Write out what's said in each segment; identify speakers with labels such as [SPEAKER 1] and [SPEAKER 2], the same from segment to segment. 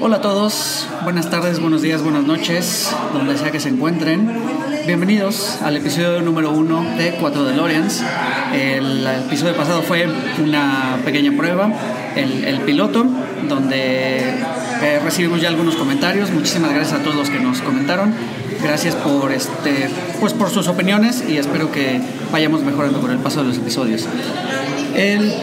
[SPEAKER 1] Hola a todos, buenas tardes, buenos días, buenas noches, donde sea que se encuentren. Bienvenidos al episodio número uno de 4 DeLoreans. El episodio pasado fue una pequeña prueba, el, piloto, donde eh, recibimos ya algunos comentarios. Muchísimas gracias a todos los que nos comentaron. Gracias por, este, pues por sus opiniones y espero que vayamos mejorando con el paso de los episodios.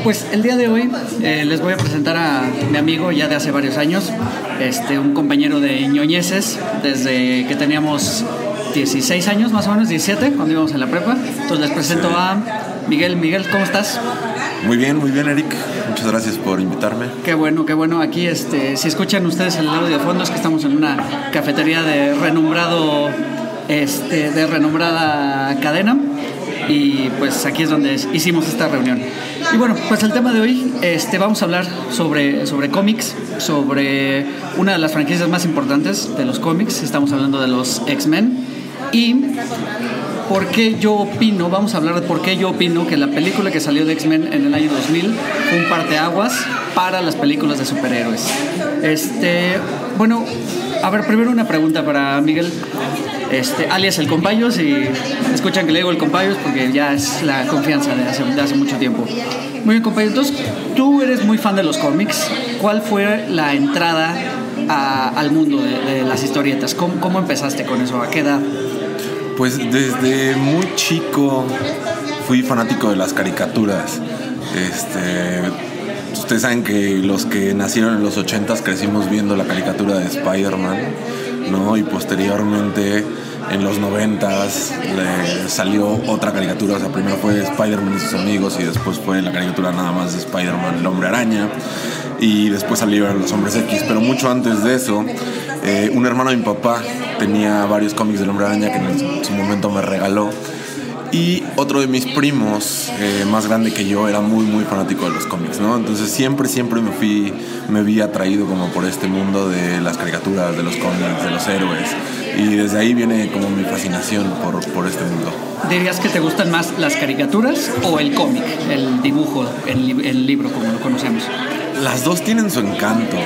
[SPEAKER 1] Pues el día de hoy eh, les voy a presentar a mi amigo ya de hace varios años, este, un compañero de ñoñeses desde que teníamos 16 años, más o menos 17, cuando íbamos en la prepa. Entonces les presento a Miguel. Miguel, ¿cómo estás?
[SPEAKER 2] Muy bien, muy bien, Eric. Muchas gracias por invitarme.
[SPEAKER 1] Qué bueno, qué bueno. Aquí, este, si escuchan ustedes el audio de fondo, es que estamos en una cafetería de renombrado, este, de renombrada cadena. Y pues aquí es donde hicimos esta reunión. Y bueno, pues el tema de hoy, este, vamos a hablar sobre, sobre cómics, sobre una de las franquicias más importantes de los cómics. Estamos hablando de los X-Men. Y por qué yo opino, vamos a hablar de por qué yo opino que la película que salió de X-Men en el año 2000 fue un parteaguas para las películas de superhéroes. Este, bueno, a ver, primero una pregunta para Miguel, este, alias el compayos, y escuchan que le digo el compayos porque ya es la confianza de hace, de hace mucho tiempo. Muy bien, compayos, entonces tú eres muy fan de los cómics. ¿Cuál fue la entrada a, al mundo de, de las historietas? ¿Cómo, ¿Cómo empezaste con eso? ¿A qué edad?
[SPEAKER 2] Pues desde muy chico fui fanático de las caricaturas. Este, ustedes saben que los que nacieron en los 80s crecimos viendo la caricatura de Spider-Man, ¿no? Y posteriormente en los 90s le salió otra caricatura, o sea, primero fue Spider-Man y sus amigos y después fue la caricatura nada más de Spider-Man, el hombre araña, y después salieron los hombres X, pero mucho antes de eso, eh, un hermano de mi papá tenía varios cómics del hombre araña que en su momento me regaló. Y otro de mis primos, eh, más grande que yo, era muy, muy fanático de los cómics, ¿no? Entonces siempre, siempre me fui, me vi atraído como por este mundo de las caricaturas, de los cómics, de los héroes. Y desde ahí viene como mi fascinación por, por este mundo.
[SPEAKER 1] ¿Dirías que te gustan más las caricaturas o el cómic, el dibujo, el, el libro como lo conocemos?
[SPEAKER 2] Las dos tienen su encanto.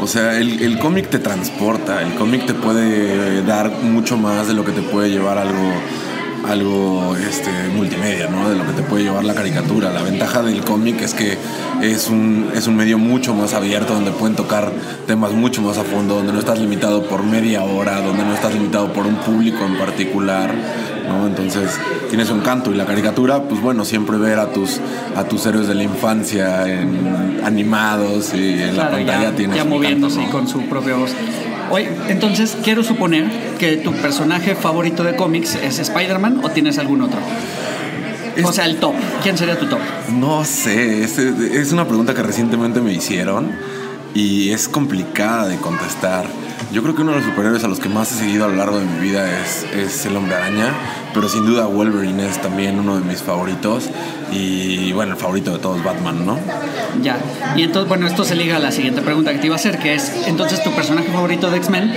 [SPEAKER 2] O sea, el, el cómic te transporta, el cómic te puede dar mucho más de lo que te puede llevar algo, algo este, multimedia, ¿no? De lo que te puede llevar la caricatura. La ventaja del cómic es que es un, es un medio mucho más abierto, donde pueden tocar temas mucho más a fondo, donde no estás limitado por media hora, donde no estás limitado por un público en particular. ¿no? Entonces tiene su encanto y la caricatura, pues bueno, siempre ver a tus, a tus héroes de la infancia en, animados y en
[SPEAKER 1] Claro,
[SPEAKER 2] la pantalla
[SPEAKER 1] ya,
[SPEAKER 2] tiene
[SPEAKER 1] ya moviéndose con su propia voz. Oye, entonces quiero suponer que tu personaje favorito de cómics es Spider-Man o tienes algún otro. O sea, el top. ¿Quién sería tu top?
[SPEAKER 2] No sé, es, es una pregunta que recientemente me hicieron y es complicada de contestar. Yo creo que uno de los superhéroes a los que más he seguido a lo largo de mi vida es, es el hombre araña, pero sin duda Wolverine es también uno de mis favoritos y bueno, el favorito de todos, Batman, ¿no?
[SPEAKER 1] Ya. Y entonces, bueno, esto se liga a la siguiente pregunta que te iba a hacer, que es, entonces tu personaje favorito de X-Men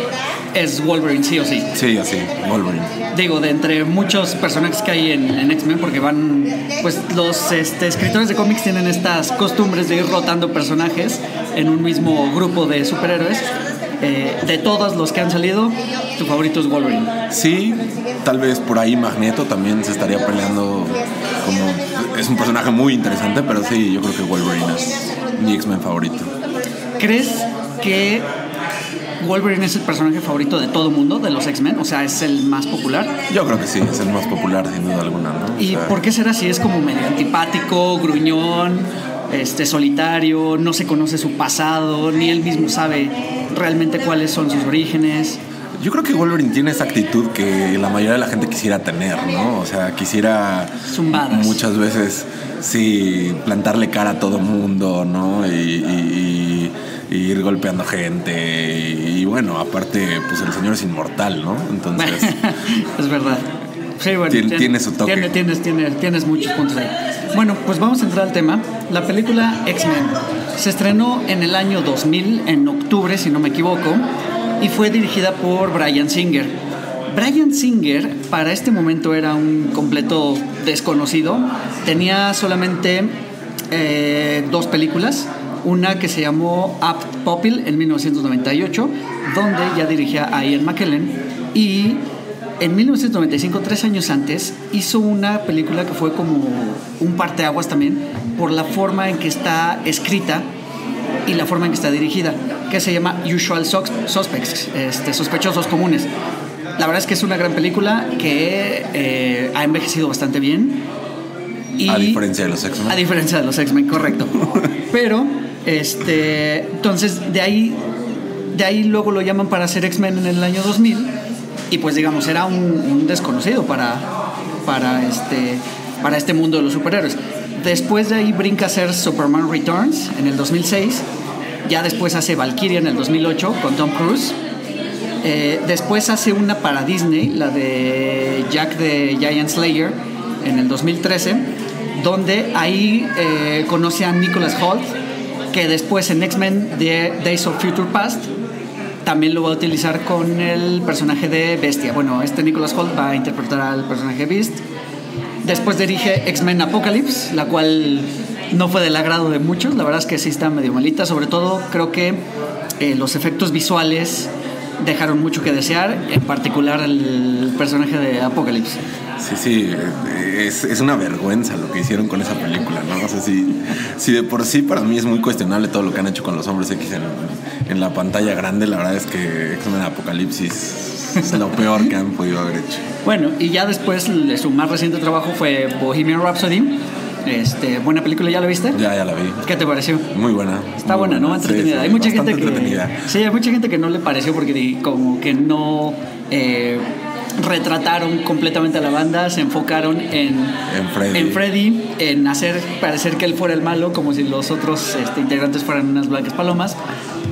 [SPEAKER 1] es Wolverine, sí o sí.
[SPEAKER 2] Sí, así, Wolverine.
[SPEAKER 1] Digo, de entre muchos personajes que hay en, en X-Men, porque van, pues los este, escritores de cómics tienen estas costumbres de ir rotando personajes en un mismo grupo de superhéroes. Eh, de todos los que han salido, tu favorito es Wolverine.
[SPEAKER 2] Sí, tal vez por ahí Magneto también se estaría peleando como... Es un personaje muy interesante, pero sí, yo creo que Wolverine es mi X-Men favorito.
[SPEAKER 1] ¿Crees que Wolverine es el personaje favorito de todo mundo, de los X-Men? O sea, es el más popular.
[SPEAKER 2] Yo creo que sí, es el más popular sin duda alguna, ¿no? O
[SPEAKER 1] ¿Y
[SPEAKER 2] sea,
[SPEAKER 1] por qué será así? Es como medio antipático, gruñón, este, solitario, no se conoce su pasado, ni él mismo sabe realmente cuáles son sus orígenes.
[SPEAKER 2] Yo creo que Wolverine tiene esa actitud que la mayoría de la gente quisiera tener, ¿no? O sea, quisiera
[SPEAKER 1] Zumbadas.
[SPEAKER 2] muchas veces, sí, plantarle cara a todo mundo, ¿no? Y, y- y- y ir golpeando gente. Y, bueno, aparte, pues el señor es inmortal, ¿no? Entonces,
[SPEAKER 1] es verdad. Sí, bueno,
[SPEAKER 2] Tien- tiene su toque.
[SPEAKER 1] tiene- tienes, tienes, tienes muchos puntos ahí. Bueno, pues vamos a entrar al tema. La película X-Men se estrenó en el año 2000, en octubre, si no me equivoco, y fue dirigida por Brian Singer. Brian Singer para este momento era un completo desconocido. Tenía solamente eh, dos películas. Una que se llamó Apt Popil en 1998, donde ya dirigía a Ian McKellen. Y en 1995, tres años antes, hizo una película que fue como un parteaguas también por la forma en que está escrita y la forma en que está dirigida, que se llama Usual Suspects, este, sospechosos comunes. La verdad es que es una gran película que eh, ha envejecido bastante bien.
[SPEAKER 2] Y a diferencia de los X-Men.
[SPEAKER 1] A diferencia de los X-Men, correcto. Pero, este, entonces, de ahí, de ahí luego lo llaman para hacer X-Men en el año 2000. Y pues, digamos, era un, desconocido para, para, este, para este mundo de los superhéroes. Después de ahí brinca a hacer Superman Returns en el 2006. Ya después hace Valkyria en el 2008 con Tom Cruise. Eh, después hace una para Disney, la de Jack the Giant Slayer, en el 2013, donde ahí eh, conoce a Nicholas Holt, que después en X-Men Days of Future Past también lo va a utilizar con el personaje de Bestia. Bueno, este Nicholas Holt va a interpretar al personaje Beast. Después dirige X-Men Apocalypse, la cual no fue del agrado de muchos. La verdad es que sí está medio malita. Sobre todo creo que eh, los efectos visuales dejaron mucho que desear, en particular el personaje de Apocalypse.
[SPEAKER 2] Sí, sí, es, es, una vergüenza lo que hicieron con esa película, ¿no? O sea, si, si, de por sí para mí es muy cuestionable todo lo que han hecho con los hombres X en, en la pantalla grande, la verdad es que X-Men Apocalipsis es lo peor que han podido haber hecho.
[SPEAKER 1] Bueno, y ya después su más reciente trabajo fue Bohemian Rhapsody, este, buena película, ¿ya la viste?
[SPEAKER 2] Ya, ya la vi.
[SPEAKER 1] ¿Qué te pareció?
[SPEAKER 2] Muy buena.
[SPEAKER 1] Está buena, ¿no? Entretenida. hay mucha gente que. Sí, hay mucha gente que no le pareció porque como que no eh, retrataron completamente a la banda, se enfocaron en,
[SPEAKER 2] en
[SPEAKER 1] Freddy. en hacer parecer que él fuera el malo, como si los otros este, integrantes fueran unas blancas palomas.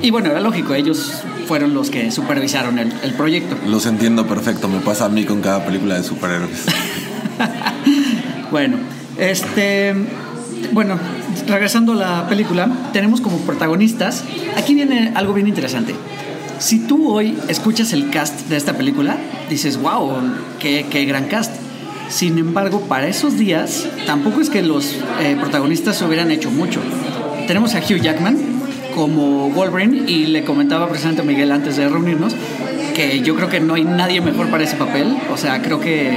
[SPEAKER 1] Y bueno, era lógico, ellos fueron los que supervisaron el, el proyecto.
[SPEAKER 2] Los entiendo perfecto, me pasa a mí con cada película de superhéroes.
[SPEAKER 1] bueno, este, bueno, regresando a la película, tenemos como protagonistas. Aquí viene algo bien interesante. Si tú hoy escuchas el cast de esta película, dices, wow, qué, gran cast. Sin embargo, para esos días, tampoco es que los eh, protagonistas hubieran hecho mucho. Tenemos a Hugh Jackman como Wolverine y le comentaba precisamente a Miguel antes de reunirnos que yo creo que no hay nadie mejor para ese papel. O sea, creo que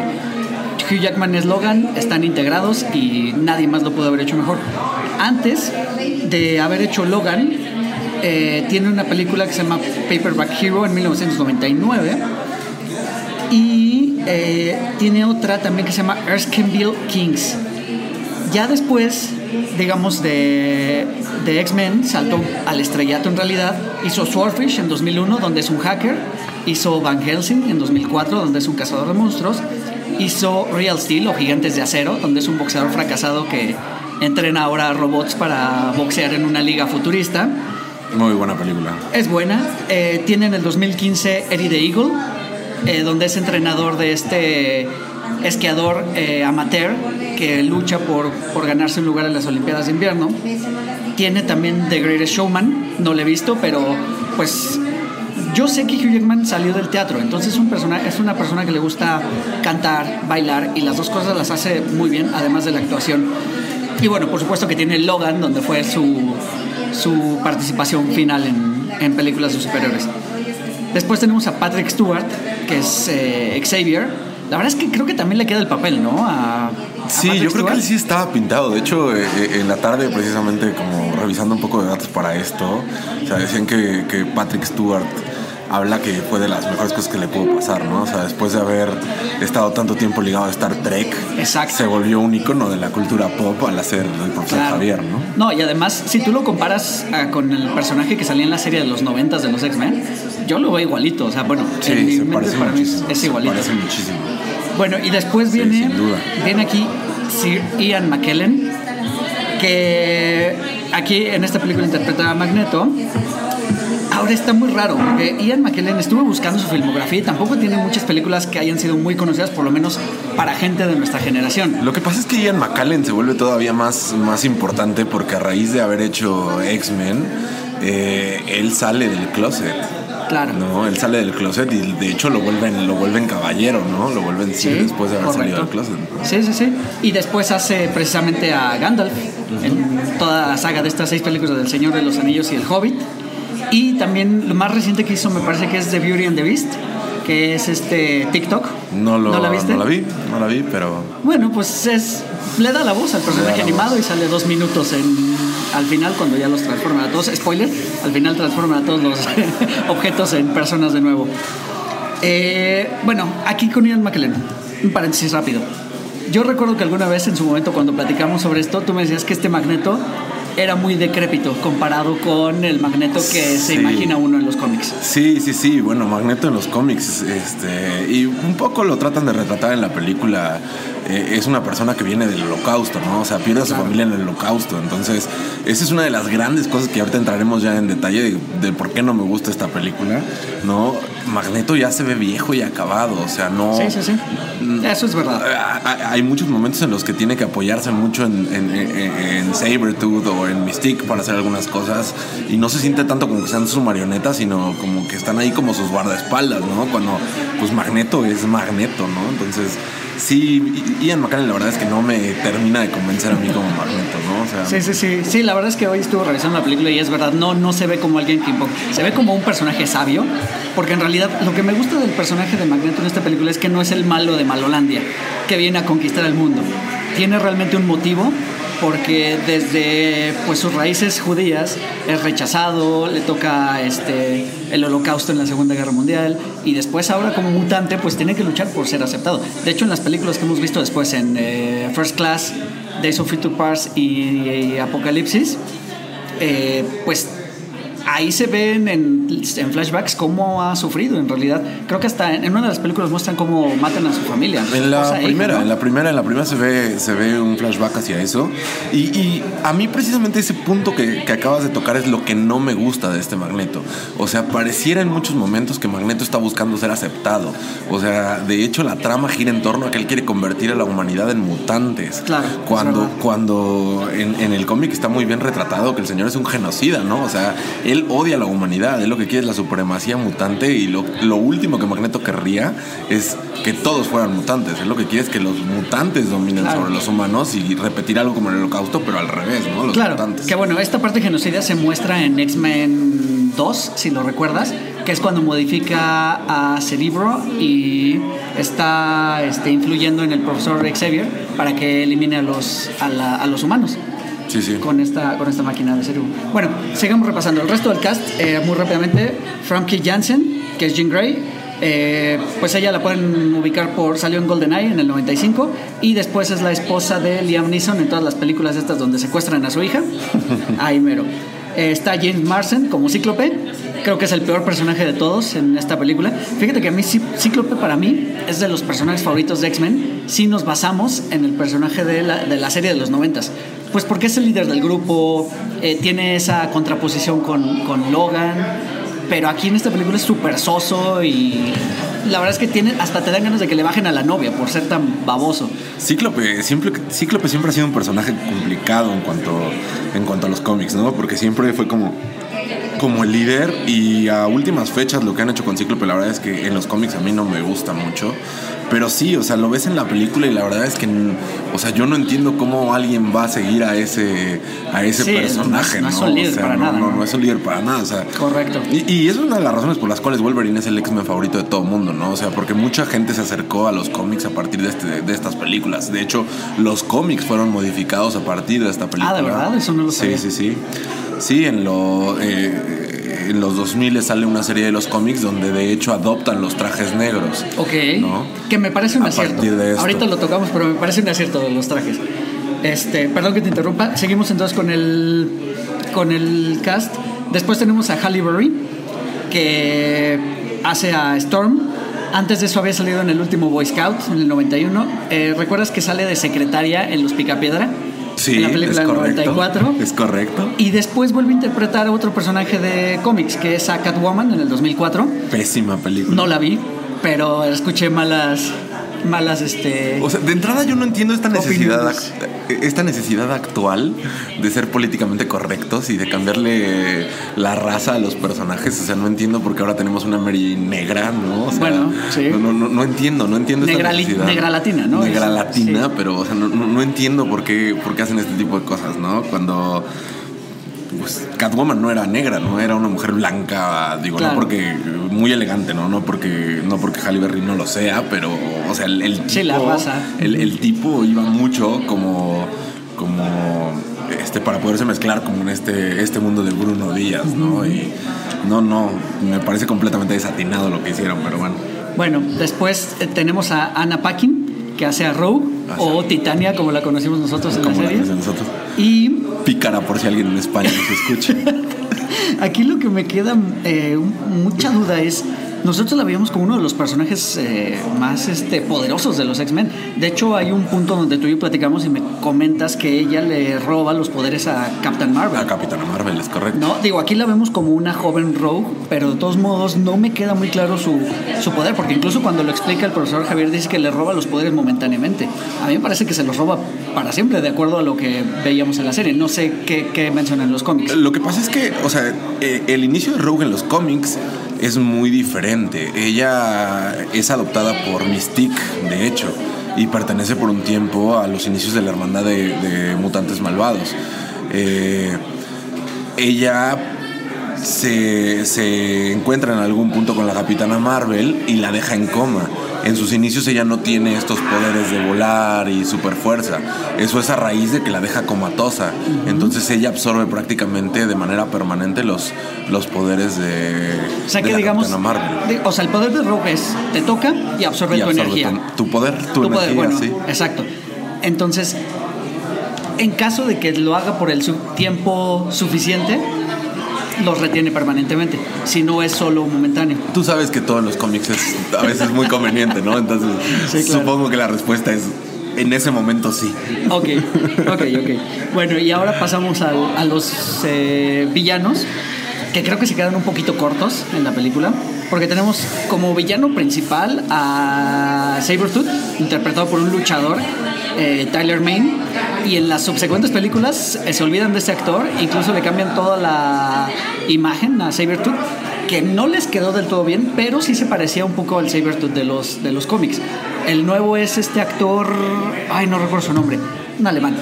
[SPEAKER 1] Hugh Jackman es Logan, están integrados y nadie más lo pudo haber hecho mejor. Antes de haber hecho Logan, eh, tiene una película que se llama Paperback Hero en 1999 y eh, tiene otra también que se llama Erskine Kings. Ya después, digamos, de, de X-Men, saltó al estrellato en realidad. Hizo Swordfish en 2001, donde es un hacker. Hizo Van Helsing en 2004, donde es un cazador de monstruos hizo Real Steel o Gigantes de Acero, donde es un boxeador fracasado que entrena ahora robots para boxear en una liga futurista.
[SPEAKER 2] Muy buena película.
[SPEAKER 1] Es buena. Eh, tiene en el 2015 Eddie the Eagle, eh, donde es entrenador de este esquiador eh, amateur que lucha por, por ganarse un lugar en las Olimpiadas de Invierno. Tiene también The Greatest Showman, no lo he visto, pero pues yo sé que Hugh Jackman salió del teatro, entonces es, un persona, es una persona que le gusta cantar, bailar y las dos cosas las hace muy bien, además de la actuación. Y bueno, por supuesto que tiene Logan, donde fue su, su participación final en, en películas de superhéroes. Después tenemos a Patrick Stewart, que es eh, Xavier. La verdad es que creo que también le queda el papel, ¿no? A,
[SPEAKER 2] sí, yo creo que él sí estaba pintado. De hecho, eh, eh, en la tarde, precisamente, como revisando un poco de datos para esto, o sea, decían que, que Patrick Stewart habla que fue de las mejores cosas que le pudo pasar, ¿no? O sea, después de haber estado tanto tiempo ligado a Star Trek, se volvió un icono de la cultura pop al hacer el profesor Javier, ¿no?
[SPEAKER 1] No, y además, si tú lo comparas ah, con el personaje que salía en la serie de los noventas de los X-Men, yo lo veo igualito, o sea, bueno,
[SPEAKER 2] sí, se parece
[SPEAKER 1] para
[SPEAKER 2] muchísimo,
[SPEAKER 1] mí es igualito.
[SPEAKER 2] Se parece muchísimo.
[SPEAKER 1] Bueno, y después viene, viene aquí Sir Ian McKellen, que aquí en esta película interpreta a Magneto Ahora está muy raro, porque Ian McKellen estuvo buscando su filmografía y tampoco tiene muchas películas que hayan sido muy conocidas, por lo menos para gente de nuestra generación.
[SPEAKER 2] Lo que pasa es que Ian McKellen se vuelve todavía más, más importante porque a raíz de haber hecho X-Men, eh, él sale del closet.
[SPEAKER 1] Claro.
[SPEAKER 2] No, él sale del closet y de hecho lo vuelven, lo vuelven caballero, ¿no? Lo vuelven sí, después de haber salido del closet.
[SPEAKER 1] Sí, sí, sí. Y después hace precisamente a Gandalf en toda la saga de estas seis películas del Señor de los Anillos y el Hobbit. Y también lo más reciente que hizo me parece que es The Beauty and the Beast que es este TikTok.
[SPEAKER 2] No, lo, la viste? No la vi, no la vi, pero...
[SPEAKER 1] Bueno, pues es le da la voz al personaje animado y sale dos minutos en, al final cuando ya los transforman a todos. Spoiler, al final transforman a todos los objetos en personas de nuevo. Eh, bueno, aquí con Ian McKellen, un paréntesis rápido. Yo recuerdo que alguna vez en su momento cuando platicamos sobre esto, tú me decías que este magneto era muy decrépito comparado con el Magneto que se imagina uno en los cómics.
[SPEAKER 2] Sí, sí, sí, bueno, Magneto en los cómics, este, y un poco lo tratan de retratar en la película. Eh, es una persona que viene del holocausto, ¿no? O sea, pierde a su familia en el holocausto. Entonces, esa es una de las grandes cosas que ahorita entraremos ya en detalle de, por qué no me gusta esta película, ¿no? Magneto ya se ve viejo y acabado, o sea, no...
[SPEAKER 1] Sí, sí, sí. Mm, Eso es verdad.
[SPEAKER 2] Hay muchos momentos en los que tiene que apoyarse mucho en, en, en, en Sabretooth o en Mystique para hacer algunas cosas y no se siente tanto como que sean sus marionetas, sino como que están ahí como sus guardaespaldas, ¿no? Cuando pues Magneto es Magneto, ¿no? Entonces sí, Ian McKellen la verdad es que no me termina de convencer a mí como Magneto, ¿no? O
[SPEAKER 1] sea, sí, sí, sí. Sí, la verdad es que hoy estuve revisando la película y es verdad, no, no se ve como alguien que se ve como un personaje sabio, porque en realidad lo que me gusta del personaje de Magneto en esta película es que no es el malo de Malolandia, que viene a conquistar el mundo. Tiene realmente un motivo porque desde pues sus raíces judías es rechazado, le toca este el holocausto en la Segunda Guerra Mundial y después ahora como mutante pues tiene que luchar por ser aceptado. De hecho en las películas que hemos visto después en eh, First Class, Days of Future Past y, Apocalipsis, eh, pues ahí se ven en, en, flashbacks cómo ha sufrido en realidad. Creo que hasta en una de las películas muestran cómo matan a su familia.
[SPEAKER 2] En la primera, en la primera, en la primera se ve, se ve un flashback hacia eso. Y, a mí precisamente ese punto que, que, acabas de tocar es lo que no me gusta de este Magneto. O sea, pareciera en muchos momentos que Magneto está buscando ser aceptado. O sea, de hecho la trama gira en torno a que él quiere convertir a la humanidad en mutantes.
[SPEAKER 1] Claro.
[SPEAKER 2] Cuando, cuando en, en el cómic está muy bien retratado que el señor es un genocida, ¿no? O sea, él odia a la humanidad, él lo que quiere es la supremacía mutante y lo, lo, último que Magneto querría es que todos fueran mutantes. Él lo que quiere es que los mutantes dominen sobre los humanos y repetir algo como el holocausto, pero al revés, ¿no? Los
[SPEAKER 1] claro,
[SPEAKER 2] mutantes.
[SPEAKER 1] Que bueno, esta parte genocida se muestra en X-Men 2, si lo recuerdas, que es cuando modifica a Cerebro y está este, influyendo en el profesor Xavier para que elimine a los, a, a los humanos con, esta, con esta máquina de cerebro. Bueno, sigamos repasando. El resto del cast, eh, muy rápidamente, Frankie Jansen, que es Jean Grey, eh, pues ella la pueden ubicar por salió en GoldenEye en el 95 y después es la esposa de Liam Neeson en todas las películas estas donde secuestran a su hija. Ahí mero. Eh, está James Marsden como Cíclope. Creo que es el peor personaje de todos en esta película. Fíjate que a mí Cíclope para mí es de los personajes favoritos de X-Men si nos basamos en el personaje de la, de la serie de los noventas. Pues porque es el líder del grupo, eh, tiene esa contraposición con, con, Logan, pero aquí en esta película es súper soso y la verdad es que tiene, hasta te dan ganas de que le bajen a la novia por ser tan baboso.
[SPEAKER 2] Cíclope siempre, Cíclope siempre ha sido un personaje complicado en cuanto, en cuanto a los cómics, ¿no? Porque siempre fue como como el líder y a últimas fechas lo que han hecho con Cíclope la verdad es que en los cómics a mí no me gusta mucho pero sí, o sea, lo ves en la película y la verdad es que, o sea, yo no entiendo cómo alguien va a seguir a ese, a ese personaje,
[SPEAKER 1] ¿no? No, es un líder para nada.
[SPEAKER 2] No, no, es un líder para nada, o sea.
[SPEAKER 1] Correcto.
[SPEAKER 2] Y, y, es una de las razones por las cuales Wolverine es el X-Men favorito de todo el mundo, ¿no? O sea, porque mucha gente se acercó a los cómics a partir de, este, de estas películas. De hecho, los cómics fueron modificados a partir de esta película.
[SPEAKER 1] Ah, ¿de verdad? Eso no lo sabía.
[SPEAKER 2] Sí, sí, sí. Sí, en lo... Eh, en los 2000 sale una serie de los cómics donde de hecho adoptan los trajes negros.
[SPEAKER 1] Ok. Que me parece un acierto. Ahorita lo tocamos, pero me parece un acierto de los trajes. Este, perdón que te interrumpa. Seguimos entonces con el con el cast. Después tenemos a Halle Berry que hace a Storm. Antes de eso había salido en el último Boy Scout en el 91. Eh, ¿Recuerdas que sale de secretaria en Los Picapiedra?
[SPEAKER 2] Sí,
[SPEAKER 1] en la película
[SPEAKER 2] es correcto,
[SPEAKER 1] 94.
[SPEAKER 2] Es correcto.
[SPEAKER 1] Y después vuelve a interpretar a otro personaje de cómics, que es a Catwoman en el 2004.
[SPEAKER 2] Pésima película.
[SPEAKER 1] No la vi, pero escuché malas malas, este.
[SPEAKER 2] O sea, de entrada yo no entiendo esta necesidad, esta necesidad actual de ser políticamente correctos y de cambiarle la raza a los personajes. O sea, no entiendo por qué ahora tenemos una Mary negra, ¿no? O sea,
[SPEAKER 1] Bueno, sí.
[SPEAKER 2] No, no, no entiendo, no entiendo
[SPEAKER 1] Negra
[SPEAKER 2] esta necesidad.
[SPEAKER 1] negra latina, ¿no?
[SPEAKER 2] Negra latina,
[SPEAKER 1] sí.
[SPEAKER 2] pero o sea, no, no- no entiendo por qué, por qué hacen este tipo de cosas, ¿no? Cuando pues Catwoman no era negra, no era una mujer blanca, digo,
[SPEAKER 1] Claro.
[SPEAKER 2] no porque muy elegante, no, no porque no porque Halle Berry no lo sea, pero o sea, el, el tipo,
[SPEAKER 1] Sí, la raza.
[SPEAKER 2] El, el tipo iba mucho como como este para poderse mezclar como en este este mundo de Bruno Díaz, ¿no? Y no, no, me parece completamente desatinado lo que hicieron, pero bueno.
[SPEAKER 1] Bueno, después eh, tenemos a Anna Paquin, que hace a Rogue,
[SPEAKER 2] Ah,
[SPEAKER 1] o
[SPEAKER 2] sí.
[SPEAKER 1] Titania, como la conocimos nosotros en la serie.
[SPEAKER 2] nosotros.
[SPEAKER 1] Y
[SPEAKER 2] Pícara por si alguien en España nos escucha.
[SPEAKER 1] Aquí lo que me queda eh, mucha duda es, nosotros la veíamos como uno de los personajes eh, más este, poderosos de los X-Men. De hecho, hay un punto donde tú y yo platicamos y me comentas que ella le roba los poderes a Captain Marvel.
[SPEAKER 2] A Capitana Marvel, es correcto.
[SPEAKER 1] No, digo, aquí la vemos como una joven Rogue, pero de todos modos no me queda muy claro su, su poder, porque incluso cuando lo explica el profesor Javier dice que le roba los poderes momentáneamente. A mí me parece que se los roba para siempre, de acuerdo a lo que veíamos en la serie. No sé qué, qué mencionan los cómics.
[SPEAKER 2] Lo que pasa es que, o sea, eh, el inicio de Rogue en los cómics es muy diferente. Ella es adoptada por Mystique, de hecho, y pertenece por un tiempo a los inicios de la hermandad de, mutantes malvados. Eh, ella se, se encuentra en algún punto con la capitana Marvel y la deja en coma. En sus inicios ella no tiene estos poderes de volar y super fuerza. Eso es a raíz de que la deja comatosa. Entonces ella absorbe prácticamente de manera permanente los, los poderes de,
[SPEAKER 1] O sea
[SPEAKER 2] de
[SPEAKER 1] que
[SPEAKER 2] la
[SPEAKER 1] digamos, de- o sea, el poder de Rogue es, te toca y absorbe
[SPEAKER 2] Y
[SPEAKER 1] tu
[SPEAKER 2] absorbe
[SPEAKER 1] energía.
[SPEAKER 2] tu, tu poder, tu,
[SPEAKER 1] Tu poder,
[SPEAKER 2] energía,
[SPEAKER 1] bueno,
[SPEAKER 2] sí.
[SPEAKER 1] exacto. Entonces, en caso de que lo haga por el tiempo suficiente, los retiene permanentemente. Si no es solo momentáneo.
[SPEAKER 2] Tú sabes que todo en los cómics es a veces muy conveniente, ¿no? Entonces,
[SPEAKER 1] Sí, claro.
[SPEAKER 2] supongo que la respuesta es en ese momento sí.
[SPEAKER 1] Ok, ok, ok. Bueno, y ahora pasamos al- a, los eh, villanos, que creo que se quedan un poquito cortos en la película, porque tenemos como villano principal a Sabretooth, interpretado por un luchador, eh, Tyler Main, y en las subsecuentes películas eh, se olvidan de este actor, incluso le cambian toda la imagen a Sabretooth, que no les quedó del todo bien, pero sí se parecía un poco al Sabretooth de los, de los cómics. El nuevo es este actor, ay, no recuerdo su nombre, un alemán,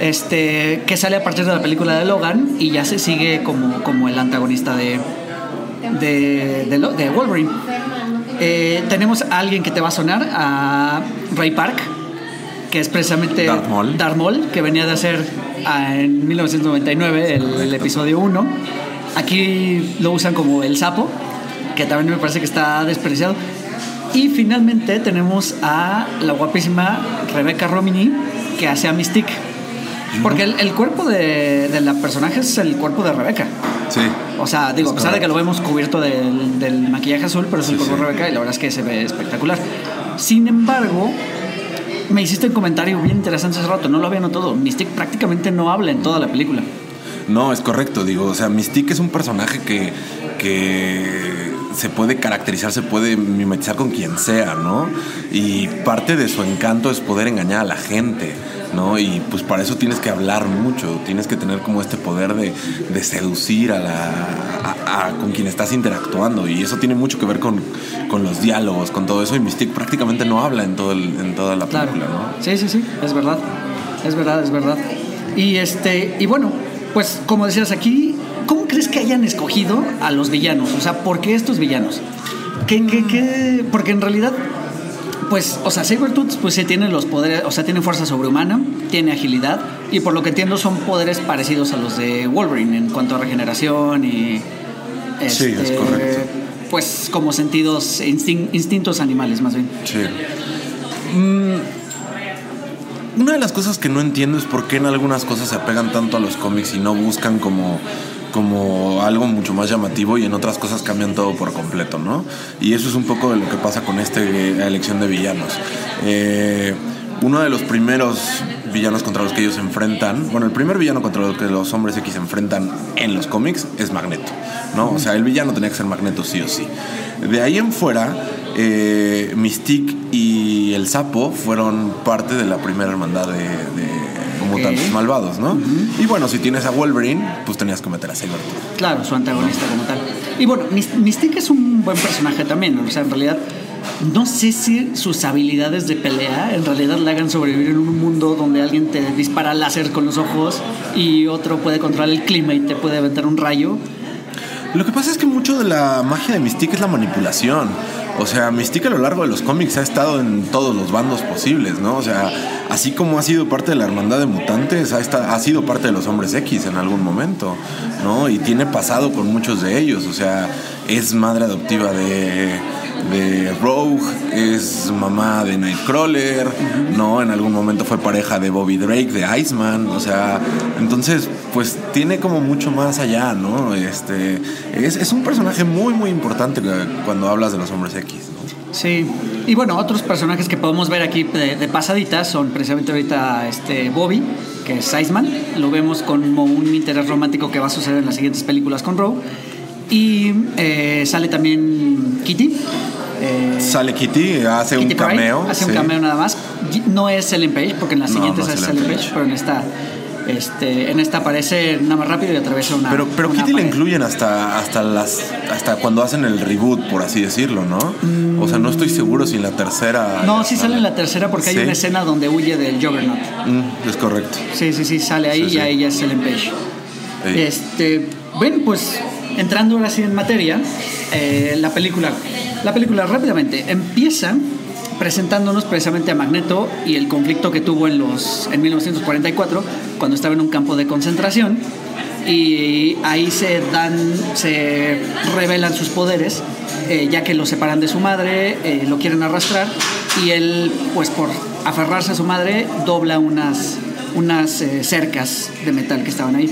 [SPEAKER 1] este, que sale a partir de la película de Logan y ya se sigue como, como el antagonista de, de, de, de Wolverine. Eh, tenemos a alguien que te va a sonar, a Ray Park, que es precisamente
[SPEAKER 2] Darth Maul.
[SPEAKER 1] Darth Maul, que venía de hacer ah, en 1999 el, el episodio 1. Aquí lo usan como el sapo, que también me parece que está despreciado. Y finalmente tenemos a la guapísima Rebecca Romini, que hace a Mystique. Porque el, el cuerpo de, de la personaje es el cuerpo de Rebeca.
[SPEAKER 2] Sí.
[SPEAKER 1] O sea, digo, a
[SPEAKER 2] Es
[SPEAKER 1] pesar de que lo vemos cubierto del, del maquillaje azul, pero es el cuerpo
[SPEAKER 2] sí.
[SPEAKER 1] de Rebeca y la verdad es que se ve espectacular. Sin embargo, me hiciste un comentario bien interesante hace rato, no lo había notado. Mystique prácticamente no habla en toda la película.
[SPEAKER 2] No, es correcto, digo, o sea, Mystique es un personaje que, que se puede caracterizar, se puede mimetizar con quien sea, ¿no? Y parte de su encanto es poder engañar a la gente, ¿no? Y pues para eso tienes que hablar mucho, tienes que tener como este poder de, de seducir a la, a- a- con quien estás interactuando y eso tiene mucho que ver con, con los diálogos, con todo eso y Mystique prácticamente no habla en, todo el- en toda la
[SPEAKER 1] Claro.
[SPEAKER 2] película, ¿no?
[SPEAKER 1] Sí, sí, sí, es verdad. Es verdad, es verdad. Y este, y bueno, pues como decías aquí, ¿cómo crees que hayan escogido a los villanos? O sea, ¿por qué estos villanos? ¿Qué, qué, qué? Porque en realidad, pues, o sea, Sabretooth pues sí tiene los poderes, o sea, tiene fuerza sobrehumana, tiene agilidad, y por lo que entiendo son poderes parecidos a los de Wolverine en cuanto a regeneración y.
[SPEAKER 2] Sí, es correcto.
[SPEAKER 1] Pues como sentidos, instin- instintos animales más bien.
[SPEAKER 2] Sí. Mm, una de las cosas que no entiendo es por qué en algunas cosas se apegan tanto a los cómics y no buscan como, como algo mucho más llamativo y en otras cosas cambian todo por completo, ¿no? Y eso es un poco de lo que pasa con esta elección de villanos. Eh, uno de los primeros villanos contra los que ellos se enfrentan, bueno, el primer villano contra los que los hombres X se enfrentan en los cómics es Magneto, ¿no? O sea, el villano tenía que ser Magneto sí o sí. De ahí en fuera, eh, Mystique y el Sapo fueron parte de la primera hermandad de, de mutantes malvados, ¿no? Y bueno, si tienes a Wolverine, pues tenías que meter a Sabretooth.
[SPEAKER 1] Claro, su antagonista como tal. Y bueno, Mystique es un buen personaje también, o sea, en realidad no sé si sus habilidades de pelea en realidad le hagan sobrevivir en un mundo donde alguien te dispara láser con los ojos y otro puede controlar el clima y te puede aventar un rayo.
[SPEAKER 2] Lo que pasa es que mucho de la magia de Mystique es la manipulación. O sea, Mystique a lo largo de los cómics ha estado en todos los bandos posibles, ¿no? O sea, así como ha sido parte de la hermandad de mutantes, ha, ha sido parte de los hombres X en algún momento, ¿no? Y tiene pasado con muchos de ellos. O sea, es madre adoptiva de de Rogue, es mamá de Nightcrawler, ¿no? En algún momento fue pareja de Bobby Drake, de Iceman, o sea, entonces, pues tiene como mucho más allá, ¿no? Este, es, un personaje muy, muy importante cuando hablas de los hombres X, ¿no?
[SPEAKER 1] Sí, y bueno, otros personajes que podemos ver aquí de, de pasaditas son precisamente ahorita este Bobby, que es Iceman, lo vemos como un interés romántico que va a suceder en las siguientes películas con Rogue. Y eh, sale también Kitty,
[SPEAKER 2] eh, Sale Kitty, hace un cameo.
[SPEAKER 1] hace un cameo nada más. No es Ellen Page, porque en la siguiente es Ellen Page, pero en esta, este, en esta aparece nada más rápido y atraviesa una.
[SPEAKER 2] Pero, pero Kitty la incluyen hasta, hasta, las, hasta cuando hacen el reboot, por así decirlo, ¿no? O sea, no estoy seguro si en la tercera.
[SPEAKER 1] No, sí sale en la tercera porque hay una escena donde huye del Juggernaut.
[SPEAKER 2] Mm, es correcto.
[SPEAKER 1] Sí, sí, sí, sale ahí y ahí ya es Ellen Page. Este, bueno, pues entrando ahora sí en materia, eh, la película la película rápidamente empieza presentándonos precisamente a Magneto y el conflicto que tuvo en, los, en 1944 cuando estaba en un campo de concentración y ahí se dan, se revelan sus poderes eh, ya que lo separan de su madre, eh, lo quieren arrastrar y él pues por aferrarse a su madre dobla unas, unas cercas de metal que estaban ahí.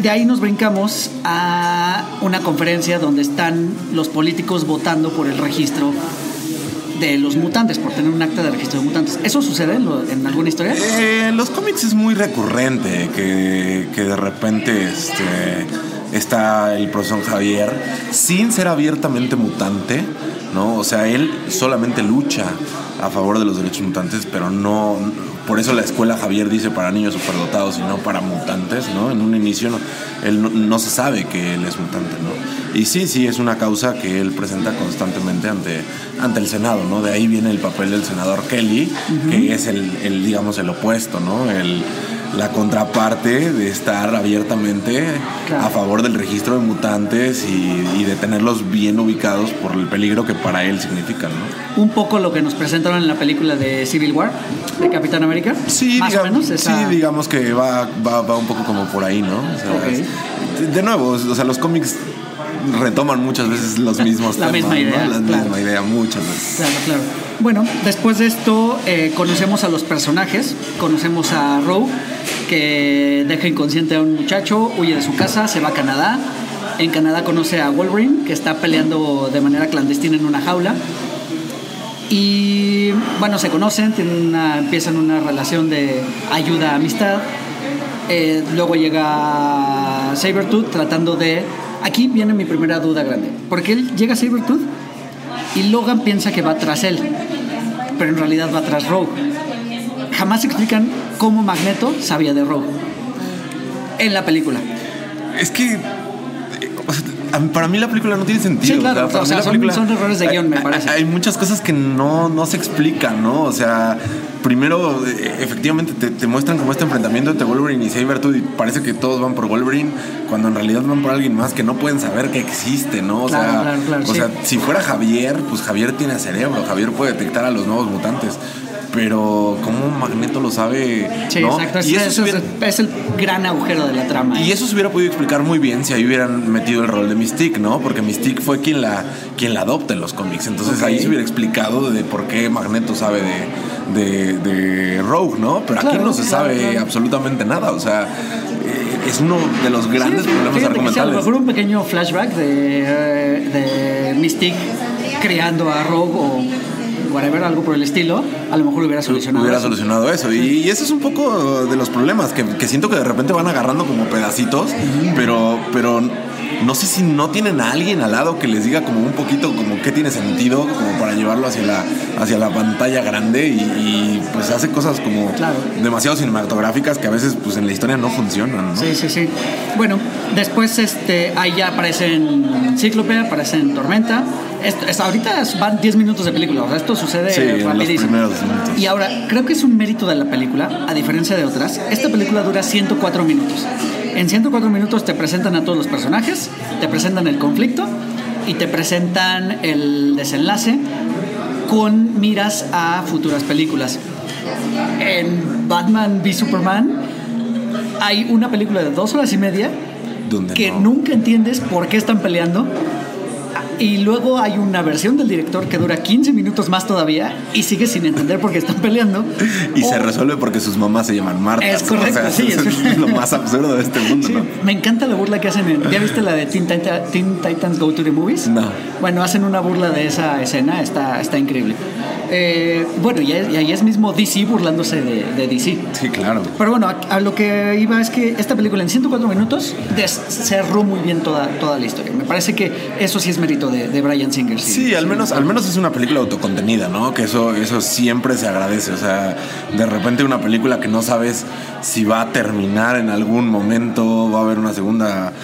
[SPEAKER 1] De ahí nos brincamos a una conferencia donde están los políticos votando por el registro de los mutantes, por tener un acta de registro de mutantes. ¿Eso sucede en, alguna historia?
[SPEAKER 2] Eh, en los cómics es muy recurrente que, que de repente este, está el profesor Javier sin ser abiertamente mutante, ¿no? O sea, él solamente lucha a favor de los derechos mutantes, pero no por eso la escuela Javier dice para niños superdotados y no para mutantes, ¿no? En un inicio no, él no, se sabe que él es mutante, ¿no? Y sí, sí, es una causa que él presenta constantemente ante, ante el Senado, ¿no? De ahí viene el papel del senador Kelly, que es el, el, digamos, el opuesto, ¿no? El, la contraparte de estar abiertamente a favor del registro de mutantes y, de tenerlos bien ubicados por el peligro que para él significan, ¿no?
[SPEAKER 1] Un poco lo que nos presentaron en la película de Civil War, de Capitán América.
[SPEAKER 2] Sí, más o menos. Sí, digamos que va, va, un poco como por ahí, ¿no? De nuevo, o sea, los cómics retoman muchas veces los mismos
[SPEAKER 1] la misma idea.
[SPEAKER 2] La misma idea, muchas veces.
[SPEAKER 1] Claro, claro. Bueno, después de esto eh, conocemos a los personajes, conocemos a Rogue, que deja inconsciente a un muchacho, huye de su casa, se va a Canadá. En Canadá conoce a Wolverine, que está peleando de manera clandestina en una jaula. Y bueno, se conocen, tienen una, empiezan una relación de ayuda-amistad. Eh, luego llega Sabertooth tratando de Aquí viene mi primera duda grande. Porque él llega a Sabretooth y Logan piensa que va tras él, pero en realidad va tras Rogue. Jamás explican cómo Magneto sabía de Rogue en la película.
[SPEAKER 2] Es que para mí la película no tiene sentido.
[SPEAKER 1] Sí, claro, o sea, son, errores de guion, me parece.
[SPEAKER 2] Hay, muchas cosas que no, no se explican, ¿no? O sea, primero, eh, efectivamente, te, muestran como este enfrentamiento entre Wolverine y Sabretooth y parece que todos van por Wolverine, cuando en realidad van por alguien más que no pueden saber que existe, ¿no? O sea, o sea si fuera Javier, pues Javier tiene cerebro, Javier puede detectar a los nuevos mutantes pero como Magneto lo sabe.
[SPEAKER 1] Sí, exacto. Y eso, es, el gran agujero de la trama.
[SPEAKER 2] Y eso se hubiera podido explicar muy bien si ahí hubieran metido el rol de Mystique, ¿no? Porque Mystique fue quien la, quien la adopta en los cómics. Entonces ahí se hubiera explicado de por qué Magneto sabe de, de, Rogue, ¿no? Pero aquí no se sabe absolutamente nada. O sea, eh, es uno de los grandes problemas argumentales. a
[SPEAKER 1] lo mejor un pequeño flashback de, de Mystique creando a Rogue o whatever, algo por el estilo, a lo mejor hubiera solucionado
[SPEAKER 2] hubiera solucionado eso. Y, ese es un poco de los problemas, que, siento que de repente van agarrando como pedacitos, pero, pero no sé si no tienen a alguien al lado que les diga como un poquito como qué tiene sentido, como para llevarlo hacia la, hacia la pantalla grande y, pues hace cosas como demasiado cinematográficas que a veces pues en la historia no funcionan, ¿no?
[SPEAKER 1] Sí, sí, sí. Bueno, después este, ahí ya aparecen Cíclope, aparecen Tormenta. Esto, ahorita van 10 minutos de película, o sea, esto sucede
[SPEAKER 2] sí, rapidísimo.
[SPEAKER 1] Y ahora, creo que es un mérito de la película, a diferencia de otras. Esta película dura 104 minutos. En 104 minutos te presentan a todos los personajes, te presentan el conflicto y te presentan el desenlace con miras a futuras películas. En Batman v Superman hay una película de dos horas y media que nunca entiendes por qué están peleando y luego hay una versión del director que dura 15 minutos más todavía y sigue sin entender por qué están peleando.
[SPEAKER 2] Y se resuelve porque sus mamás se llaman Marta.
[SPEAKER 1] Es correcto, sí.
[SPEAKER 2] es lo más absurdo de este mundo, ¿no?
[SPEAKER 1] Me encanta la burla que hacen en... ¿Ya viste la de Teen, Titans Go to the Movies?
[SPEAKER 2] No.
[SPEAKER 1] Bueno, hacen una burla de esa escena, está, está increíble. Eh, bueno, y, ahí es mismo DC burlándose de, DC.
[SPEAKER 2] Sí, claro.
[SPEAKER 1] Pero bueno, a, lo que iba es que esta película en 104 minutos cerró muy bien toda, toda la historia. Me parece que eso sí es mérito de, de Brian Singer.
[SPEAKER 2] Sí, al menos, al menos es una película autocontenida, ¿no? Que eso, eso siempre se agradece. O sea, de repente una película que no sabes si va a terminar en algún momento, va a haber una segunda,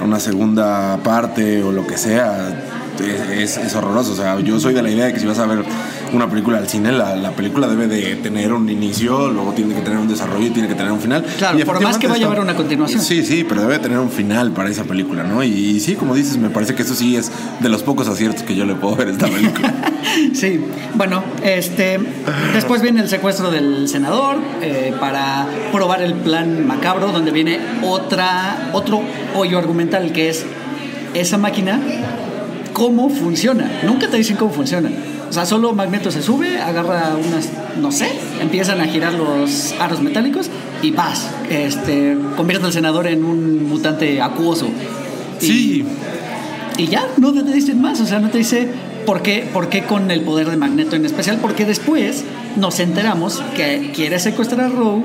[SPEAKER 2] una segunda parte o lo que sea es, es, horroroso. O sea, yo soy de la idea de que si vas a ver una película al cine, la, la, película debe de tener un inicio, luego tiene que tener un desarrollo y tiene que tener un final.
[SPEAKER 1] Claro, por más que vaya a haber una continuación.
[SPEAKER 2] Sí, sí, pero debe tener un final para esa película, ¿no? Y, sí, como dices, me parece que eso sí es de los pocos aciertos que yo le puedo ver a esta película.
[SPEAKER 1] sí, bueno, este, después viene el secuestro del senador eh, para probar el plan macabro, donde viene otra, otro hoyo argumental que es esa máquina cómo funciona. Nunca te dicen cómo funciona. O sea, solo Magneto se sube, agarra unas, no sé, empiezan a girar los aros metálicos y paz, este, convierte al senador en un mutante acuoso.
[SPEAKER 2] Sí.
[SPEAKER 1] Y, ya, no te dicen más, o sea, no te dice por qué, por qué con el poder de Magneto en especial, porque después nos enteramos que quiere secuestrar a Rogue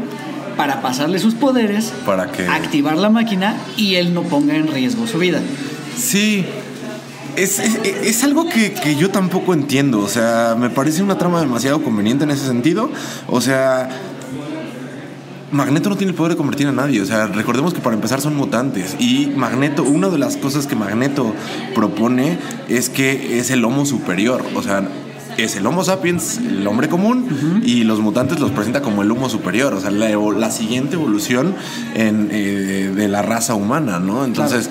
[SPEAKER 1] para pasarle sus poderes,
[SPEAKER 2] para que
[SPEAKER 1] activar la máquina y él no ponga en riesgo su vida.
[SPEAKER 2] Sí, es, algo que, yo tampoco entiendo. O sea, me parece una trama demasiado conveniente en ese sentido. O sea, Magneto no tiene el poder de convertir a nadie. O sea, recordemos que para empezar son mutantes. Y Magneto, una de las cosas que Magneto propone es que es el homo superior. O sea, es el Homo sapiens, el hombre común, y los mutantes los presenta como el Homo superior, o sea, la, siguiente evolución en, eh, de la raza humana, ¿no? Entonces,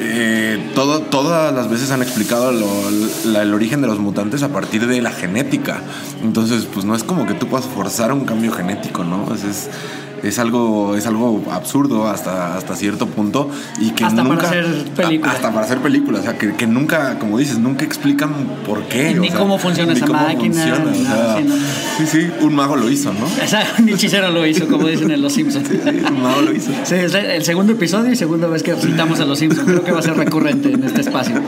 [SPEAKER 2] eh, todo, todas las veces han explicado el origen de los mutantes a partir de la genética. Entonces, pues no es como que tú puedas forzar un cambio genético, ¿no? es es algo, es algo absurdo hasta, hasta cierto punto y que
[SPEAKER 1] hasta
[SPEAKER 2] nunca...
[SPEAKER 1] para hacer películas.
[SPEAKER 2] Hasta para hacer películas, o sea, que, nunca, como dices, nunca explican por qué.
[SPEAKER 1] Ni cómo funciona esa máquina.
[SPEAKER 2] sí, sí, un mago lo hizo, ¿no?
[SPEAKER 1] un hechicero lo hizo, como dicen en Los Simpsons.
[SPEAKER 2] un mago lo hizo.
[SPEAKER 1] Sí, es el segundo episodio y segunda vez que citamos a Los Simpsons. Creo que va a ser recurrente en este espacio.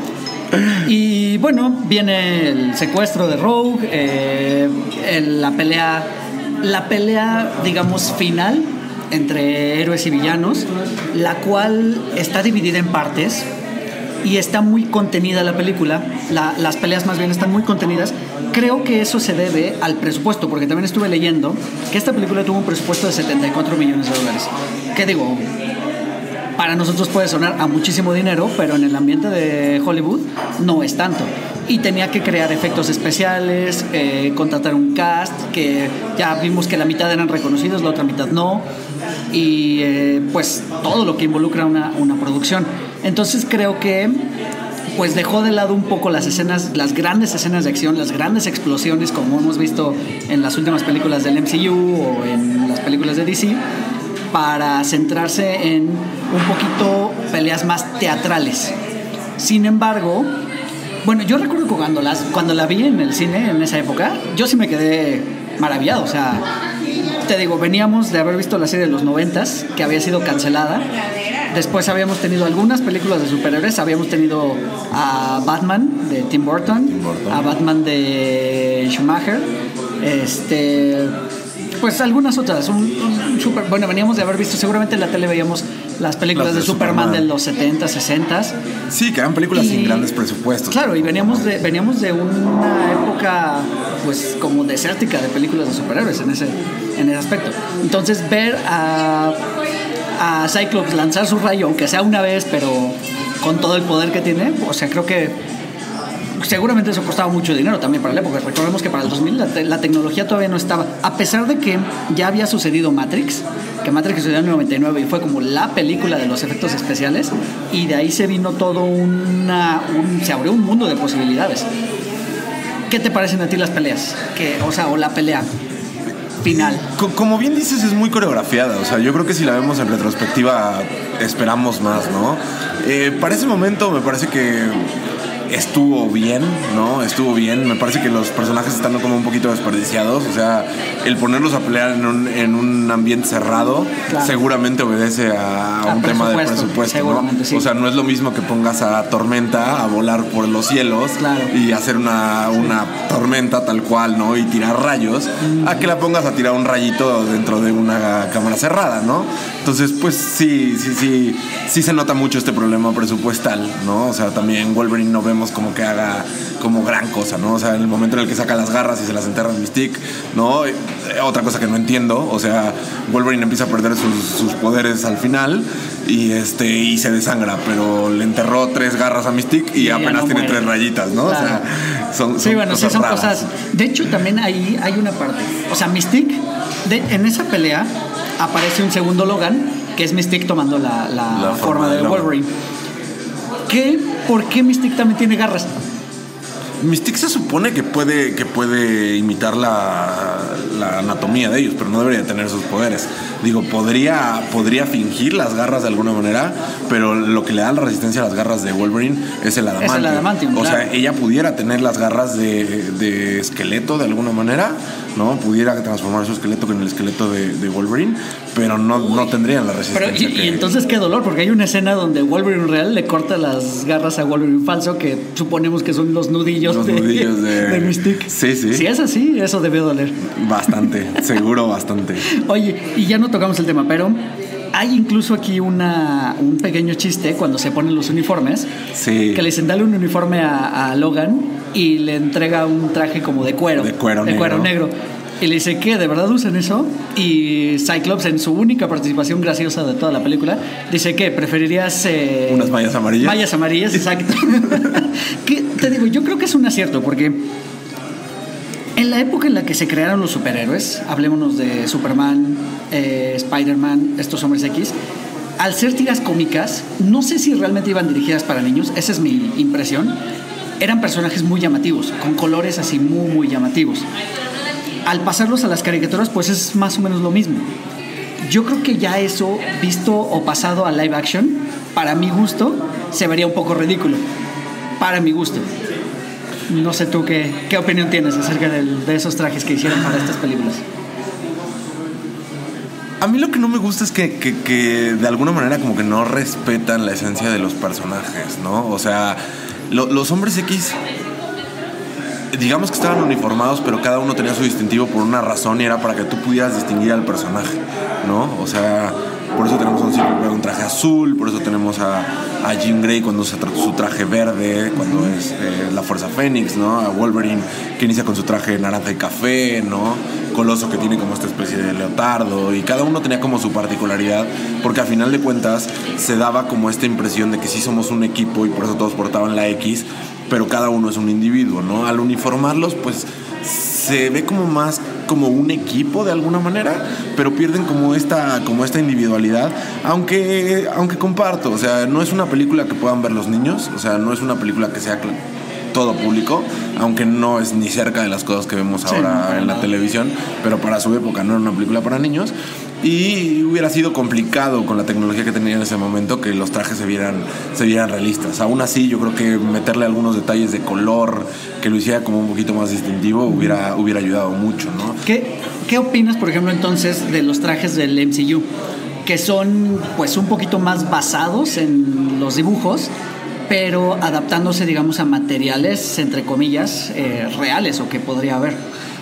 [SPEAKER 1] Y bueno, viene el secuestro de Rogue, eh, la pelea la pelea, digamos, final entre héroes y villanos, la cual está dividida en partes y está muy contenida la película. las peleas más bien están muy contenidas. Creo que eso se debe al presupuesto, porque también estuve leyendo que esta película tuvo un presupuesto de 74 millones de dólares. ¿Qué digo? Para nosotros puede sonar a muchísimo dinero, pero en el ambiente de Hollywood no es tanto y tenía que crear efectos especiales, eh, contratar un cast, que ya vimos que la mitad eran reconocidos, la otra mitad no, y eh, pues todo lo que involucra una, una producción. Entonces creo que pues dejó de lado un poco las escenas, las grandes escenas de acción, las grandes explosiones como hemos visto en las últimas películas del MCU o en las películas de DC, para centrarse en un poquito peleas más teatrales. Sin embargo, bueno, yo recuerdo cuando, las, cuando la vi en el cine en esa época, yo sí me quedé maravillado. O sea, te digo, veníamos de haber visto la serie de los noventas, que había sido cancelada. Después habíamos tenido algunas películas de superhéroes. Habíamos tenido a Batman de Tim Burton, a Batman de Schumacher. Este, pues algunas otras. Un, super, bueno, veníamos de haber visto, seguramente en la tele veíamos las películas
[SPEAKER 2] Las
[SPEAKER 1] de,
[SPEAKER 2] de
[SPEAKER 1] Superman,
[SPEAKER 2] Superman.
[SPEAKER 1] de los 70, 60.
[SPEAKER 2] Sí, que eran películas
[SPEAKER 1] Y-
[SPEAKER 2] sin grandes presupuestos.
[SPEAKER 1] Claro, y veníamos de, veníamos de una época pues como desértica de películas de superhéroes en ese, en ese aspecto. Entonces ver a, a Cyclops lanzar su rayo, aunque sea una vez, pero con todo el poder que tiene, o sea, creo que seguramente eso costaba mucho dinero también para la época. Recordemos que para el 2000 la, te- la tecnología todavía no estaba. A pesar de que ya había sucedido Matrix, que Matrix sucedió en el 99 y fue como la película de los efectos especiales, y de ahí se vino todo una. un- se abrió un mundo de posibilidades. ¿Qué te parecen a ti las peleas? Que, o sea, o la pelea final.
[SPEAKER 2] Co- Como bien dices, es muy coreografiada. O sea, yo creo que si la vemos en retrospectiva, esperamos más, ¿no? Eh, para ese momento me parece que estuvo bien, ¿no? Estuvo bien. Me parece que los personajes están como un poquito desperdiciados. O sea, el ponerlos a pelear en un, en un ambiente cerrado
[SPEAKER 1] Claro.
[SPEAKER 2] seguramente obedece a,
[SPEAKER 1] A
[SPEAKER 2] un tema de
[SPEAKER 1] presupuesto,
[SPEAKER 2] ¿no?
[SPEAKER 1] sí.
[SPEAKER 2] O sea, no es lo mismo que pongas a Tormenta a volar por los cielos
[SPEAKER 1] Claro.
[SPEAKER 2] y hacer una, una tormenta tal cual, ¿no? Y tirar rayos, a que la pongas a tirar un rayito dentro de una cámara cerrada, ¿no? Entonces, pues sí, sí, sí, sí se nota mucho este problema presupuestal, ¿no? O sea, también Wolverine no vemos como que haga como gran cosa, ¿no? O sea, en el momento en el que saca las garras y se las enterra en Mystique, ¿no? Eh, otra cosa que no entiendo, o sea, Wolverine empieza a perder sus, sus poderes al final y este y se desangra, pero le enterró tres garras a Mystique y, apenas
[SPEAKER 1] no
[SPEAKER 2] tiene
[SPEAKER 1] muere.
[SPEAKER 2] tres rayitas, ¿no?
[SPEAKER 1] Claro.
[SPEAKER 2] O sea, son, son
[SPEAKER 1] Sí, bueno,
[SPEAKER 2] cosas
[SPEAKER 1] sí son
[SPEAKER 2] raras.
[SPEAKER 1] cosas. De hecho, también ahí hay una parte. O sea, Mystique, de- en esa pelea aparece un segundo Logan, que es Mystique tomando la, la
[SPEAKER 2] La
[SPEAKER 1] forma,
[SPEAKER 2] forma
[SPEAKER 1] de. Wolverine. ¿Qué? ¿Por qué Mystique también tiene garras?
[SPEAKER 2] Mystique se supone que puede, que puede imitar la, la anatomía de ellos, pero no debería tener sus poderes. Digo, podría, podría fingir las garras de alguna manera, pero lo que le da la resistencia a las garras de Wolverine es el adamantium.
[SPEAKER 1] adamantium,
[SPEAKER 2] o
[SPEAKER 1] claro.
[SPEAKER 2] sea, ella pudiera tener las garras de, de esqueleto de alguna manera, ¿no? Pudiera transformar su esqueleto con el esqueleto de, de Wolverine, pero no, no tendrían la
[SPEAKER 1] Pero,
[SPEAKER 2] resistencia.
[SPEAKER 1] y, y
[SPEAKER 2] que-
[SPEAKER 1] entonces qué dolor, porque hay una escena donde Wolverine real le corta las garras a Wolverine falso, que suponemos que son los nudillos,
[SPEAKER 2] Los
[SPEAKER 1] de,
[SPEAKER 2] nudillos de-
[SPEAKER 1] de Mystique.
[SPEAKER 2] Sí, sí.
[SPEAKER 1] Si es así, eso debió doler.
[SPEAKER 2] Bastante, seguro bastante.
[SPEAKER 1] Oye, y ya no tocamos el tema, pero hay incluso aquí una, un pequeño chiste cuando se ponen los uniformes.
[SPEAKER 2] Sí.
[SPEAKER 1] Que le dicen, dale un uniforme a, a Logan y le entrega un traje como de cuero.
[SPEAKER 2] De cuero
[SPEAKER 1] cuero
[SPEAKER 2] negro.
[SPEAKER 1] negro. Y le dice, ¿qué? ¿De verdad usan eso? Y Cyclops, en su única participación graciosa de toda la película, dice que preferirías... eh,
[SPEAKER 2] Unas mallas amarillas.
[SPEAKER 1] Mallas amarillas, exacto. que te digo, yo creo que es un acierto porque en la época en la que se crearon los superhéroes, hablémonos de Superman, eh, Spider-Man, estos hombres X, al ser tiras cómicas, no sé si realmente iban dirigidas para niños, esa es mi impresión, eran personajes muy llamativos, con colores así muy, muy llamativos. Al pasarlos a las caricaturas, pues es más o menos lo mismo. Yo creo que ya eso, visto o pasado a live action, para mi gusto, se vería un poco ridículo. Para mi gusto. No sé tú qué, qué opinión tienes acerca del- de esos trajes que hicieron para estas películas.
[SPEAKER 2] A mí lo que no me gusta es que, que- que de alguna manera como que no respetan la esencia de los personajes, ¿no? O sea, lo- los hombres X, digamos que estaban uniformados, pero cada uno tenía su distintivo por una razón y era para que tú pudieras distinguir al personaje, ¿no? O sea, por eso tenemos a un Silver un traje azul, por eso tenemos a, a Jean Grey cuando usa su traje verde, cuando es eh, la Fuerza Fénix, ¿no? A Wolverine que inicia con su traje naranja y café, ¿no? Coloso que tiene como esta especie de leotardo y cada uno tenía como su particularidad porque a final de cuentas se daba como esta impresión de que sí somos un equipo y por eso todos portaban la X, pero cada uno es un individuo, ¿no? Al uniformarlos pues se ve como más como un equipo de alguna manera, pero pierden como esta como esta individualidad, aunque aunque comparto, o sea, no es una película que puedan ver los niños, o sea, no es una película que sea todo público, aunque no es ni cerca de las cosas que vemos
[SPEAKER 1] Sí,
[SPEAKER 2] ahora
[SPEAKER 1] para
[SPEAKER 2] en la televisión, pero para su época no era una película para niños. Y hubiera sido complicado con la tecnología que tenía en ese momento que los trajes se vieran, se vieran realistas. Aún así, yo creo que meterle algunos detalles de color que lo hiciera como un poquito más distintivo hubiera, hubiera ayudado mucho, ¿no?
[SPEAKER 1] ¿Qué, ¿Qué opinas, por ejemplo, entonces de los trajes del MCU? Que son pues un poquito más basados en los dibujos, pero adaptándose, digamos, a materiales, entre comillas, eh, reales o que podría haber.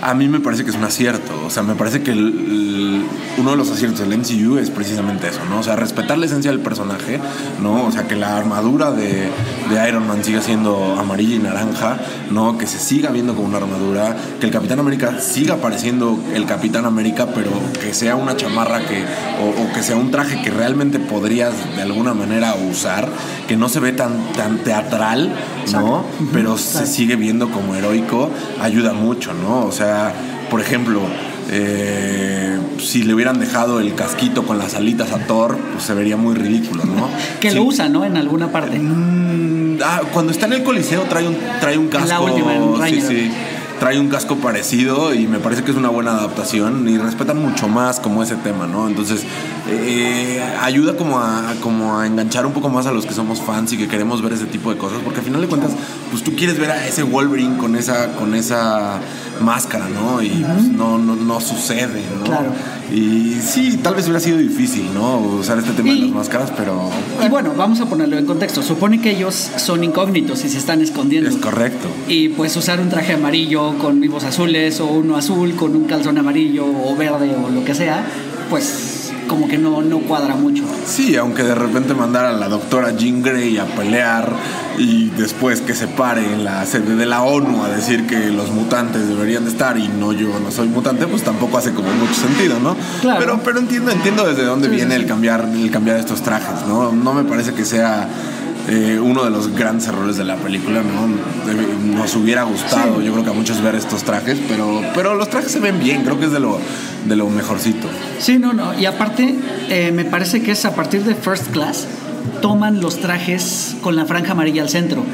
[SPEAKER 2] A mí me parece que es un acierto. O sea, me parece que uno de los aciertos del MCU es precisamente eso, ¿no? O sea, respetar la esencia del personaje, ¿no? O sea, que la armadura de, de Iron Man siga siendo amarilla y naranja, ¿no? Que se siga viendo como una armadura, que el Capitán América siga pareciendo el Capitán América, pero que sea una chamarra que, o, que sea un traje que realmente podrías de alguna manera usar, que no se ve tan, tan teatral, ¿no? Pero se sigue viendo como heroico, ayuda mucho, ¿no? O sea, por ejemplo, eh, si le hubieran dejado el casquito con las alitas a Thor, pues se vería muy ridículo, ¿no?
[SPEAKER 1] que lo usa, ¿no? En alguna parte.
[SPEAKER 2] Mm, ah, cuando está en el coliseo trae un, trae un casco.
[SPEAKER 1] La última,
[SPEAKER 2] sí, sí trae un casco parecido y me parece que es una buena adaptación y respetan mucho más como ese tema, ¿no? Entonces eh, ayuda como a, como a enganchar un poco más a los que somos fans y que queremos ver ese tipo de cosas, porque al final de cuentas, pues tú quieres ver a ese Wolverine con esa, con esa máscara, ¿no? Y pues, no, no, no, sucede, ¿no?
[SPEAKER 1] Claro.
[SPEAKER 2] Y sí, tal vez hubiera sido difícil, ¿no? Usar este tema de las máscaras, pero...
[SPEAKER 1] Y bueno, vamos a ponerlo en contexto. Supone que ellos son incógnitos y se están escondiendo.
[SPEAKER 2] Es correcto.
[SPEAKER 1] Y pues usar un traje amarillo con vivos azules o uno azul con un calzón amarillo o verde o lo que sea, pues como que no, no cuadra mucho.
[SPEAKER 2] Sí, aunque de repente mandar a la doctora Jean Grey a pelear y después que se pare en la sede de la ONU a decir que los mutantes deberían de estar y no yo no soy mutante, pues tampoco hace como mucho sentido, ¿no?
[SPEAKER 1] Claro.
[SPEAKER 2] Pero, pero entiendo, entiendo desde dónde viene el cambiar, el cambiar estos trajes, ¿no? No me parece que sea eh, uno de los grandes errores de la película, ¿no? Nos hubiera gustado, yo creo que a muchos ver estos trajes, pero, pero los trajes se ven bien, creo que es de lo, de lo mejorcito.
[SPEAKER 1] Sí, no, no. Y aparte, eh, me parece que es a partir de First Class, toman los trajes con la franja amarilla al centro.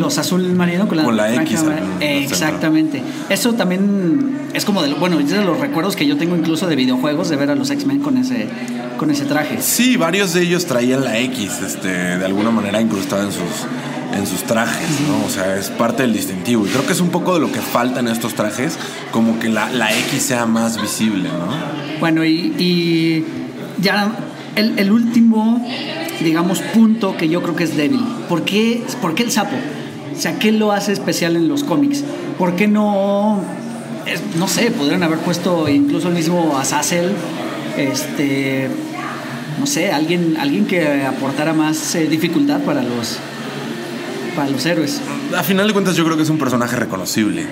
[SPEAKER 1] Los azul marino con la,
[SPEAKER 2] con la X.
[SPEAKER 1] exactamente. Eso también es como de, bueno, es de los recuerdos que yo tengo incluso de videojuegos de ver a los X-Men con ese con ese traje.
[SPEAKER 2] Sí, varios de ellos traían la X, este, de alguna manera incrustada en sus en sus trajes, ¿no? O sea, es parte del distintivo. Y creo que es un poco de lo que falta en estos trajes, como que la, la X sea más visible, ¿no?
[SPEAKER 1] Bueno, y, y ya el, el último digamos, punto que yo creo que es débil. ¿Por qué, ¿Por qué el sapo? O sea, ¿qué lo hace especial en los cómics? ¿Por qué no, no sé, podrían haber puesto incluso el mismo Azazel, este, no sé, alguien, alguien que aportara más eh, dificultad para los, para los héroes?
[SPEAKER 2] A final de cuentas yo creo que es un personaje reconocible.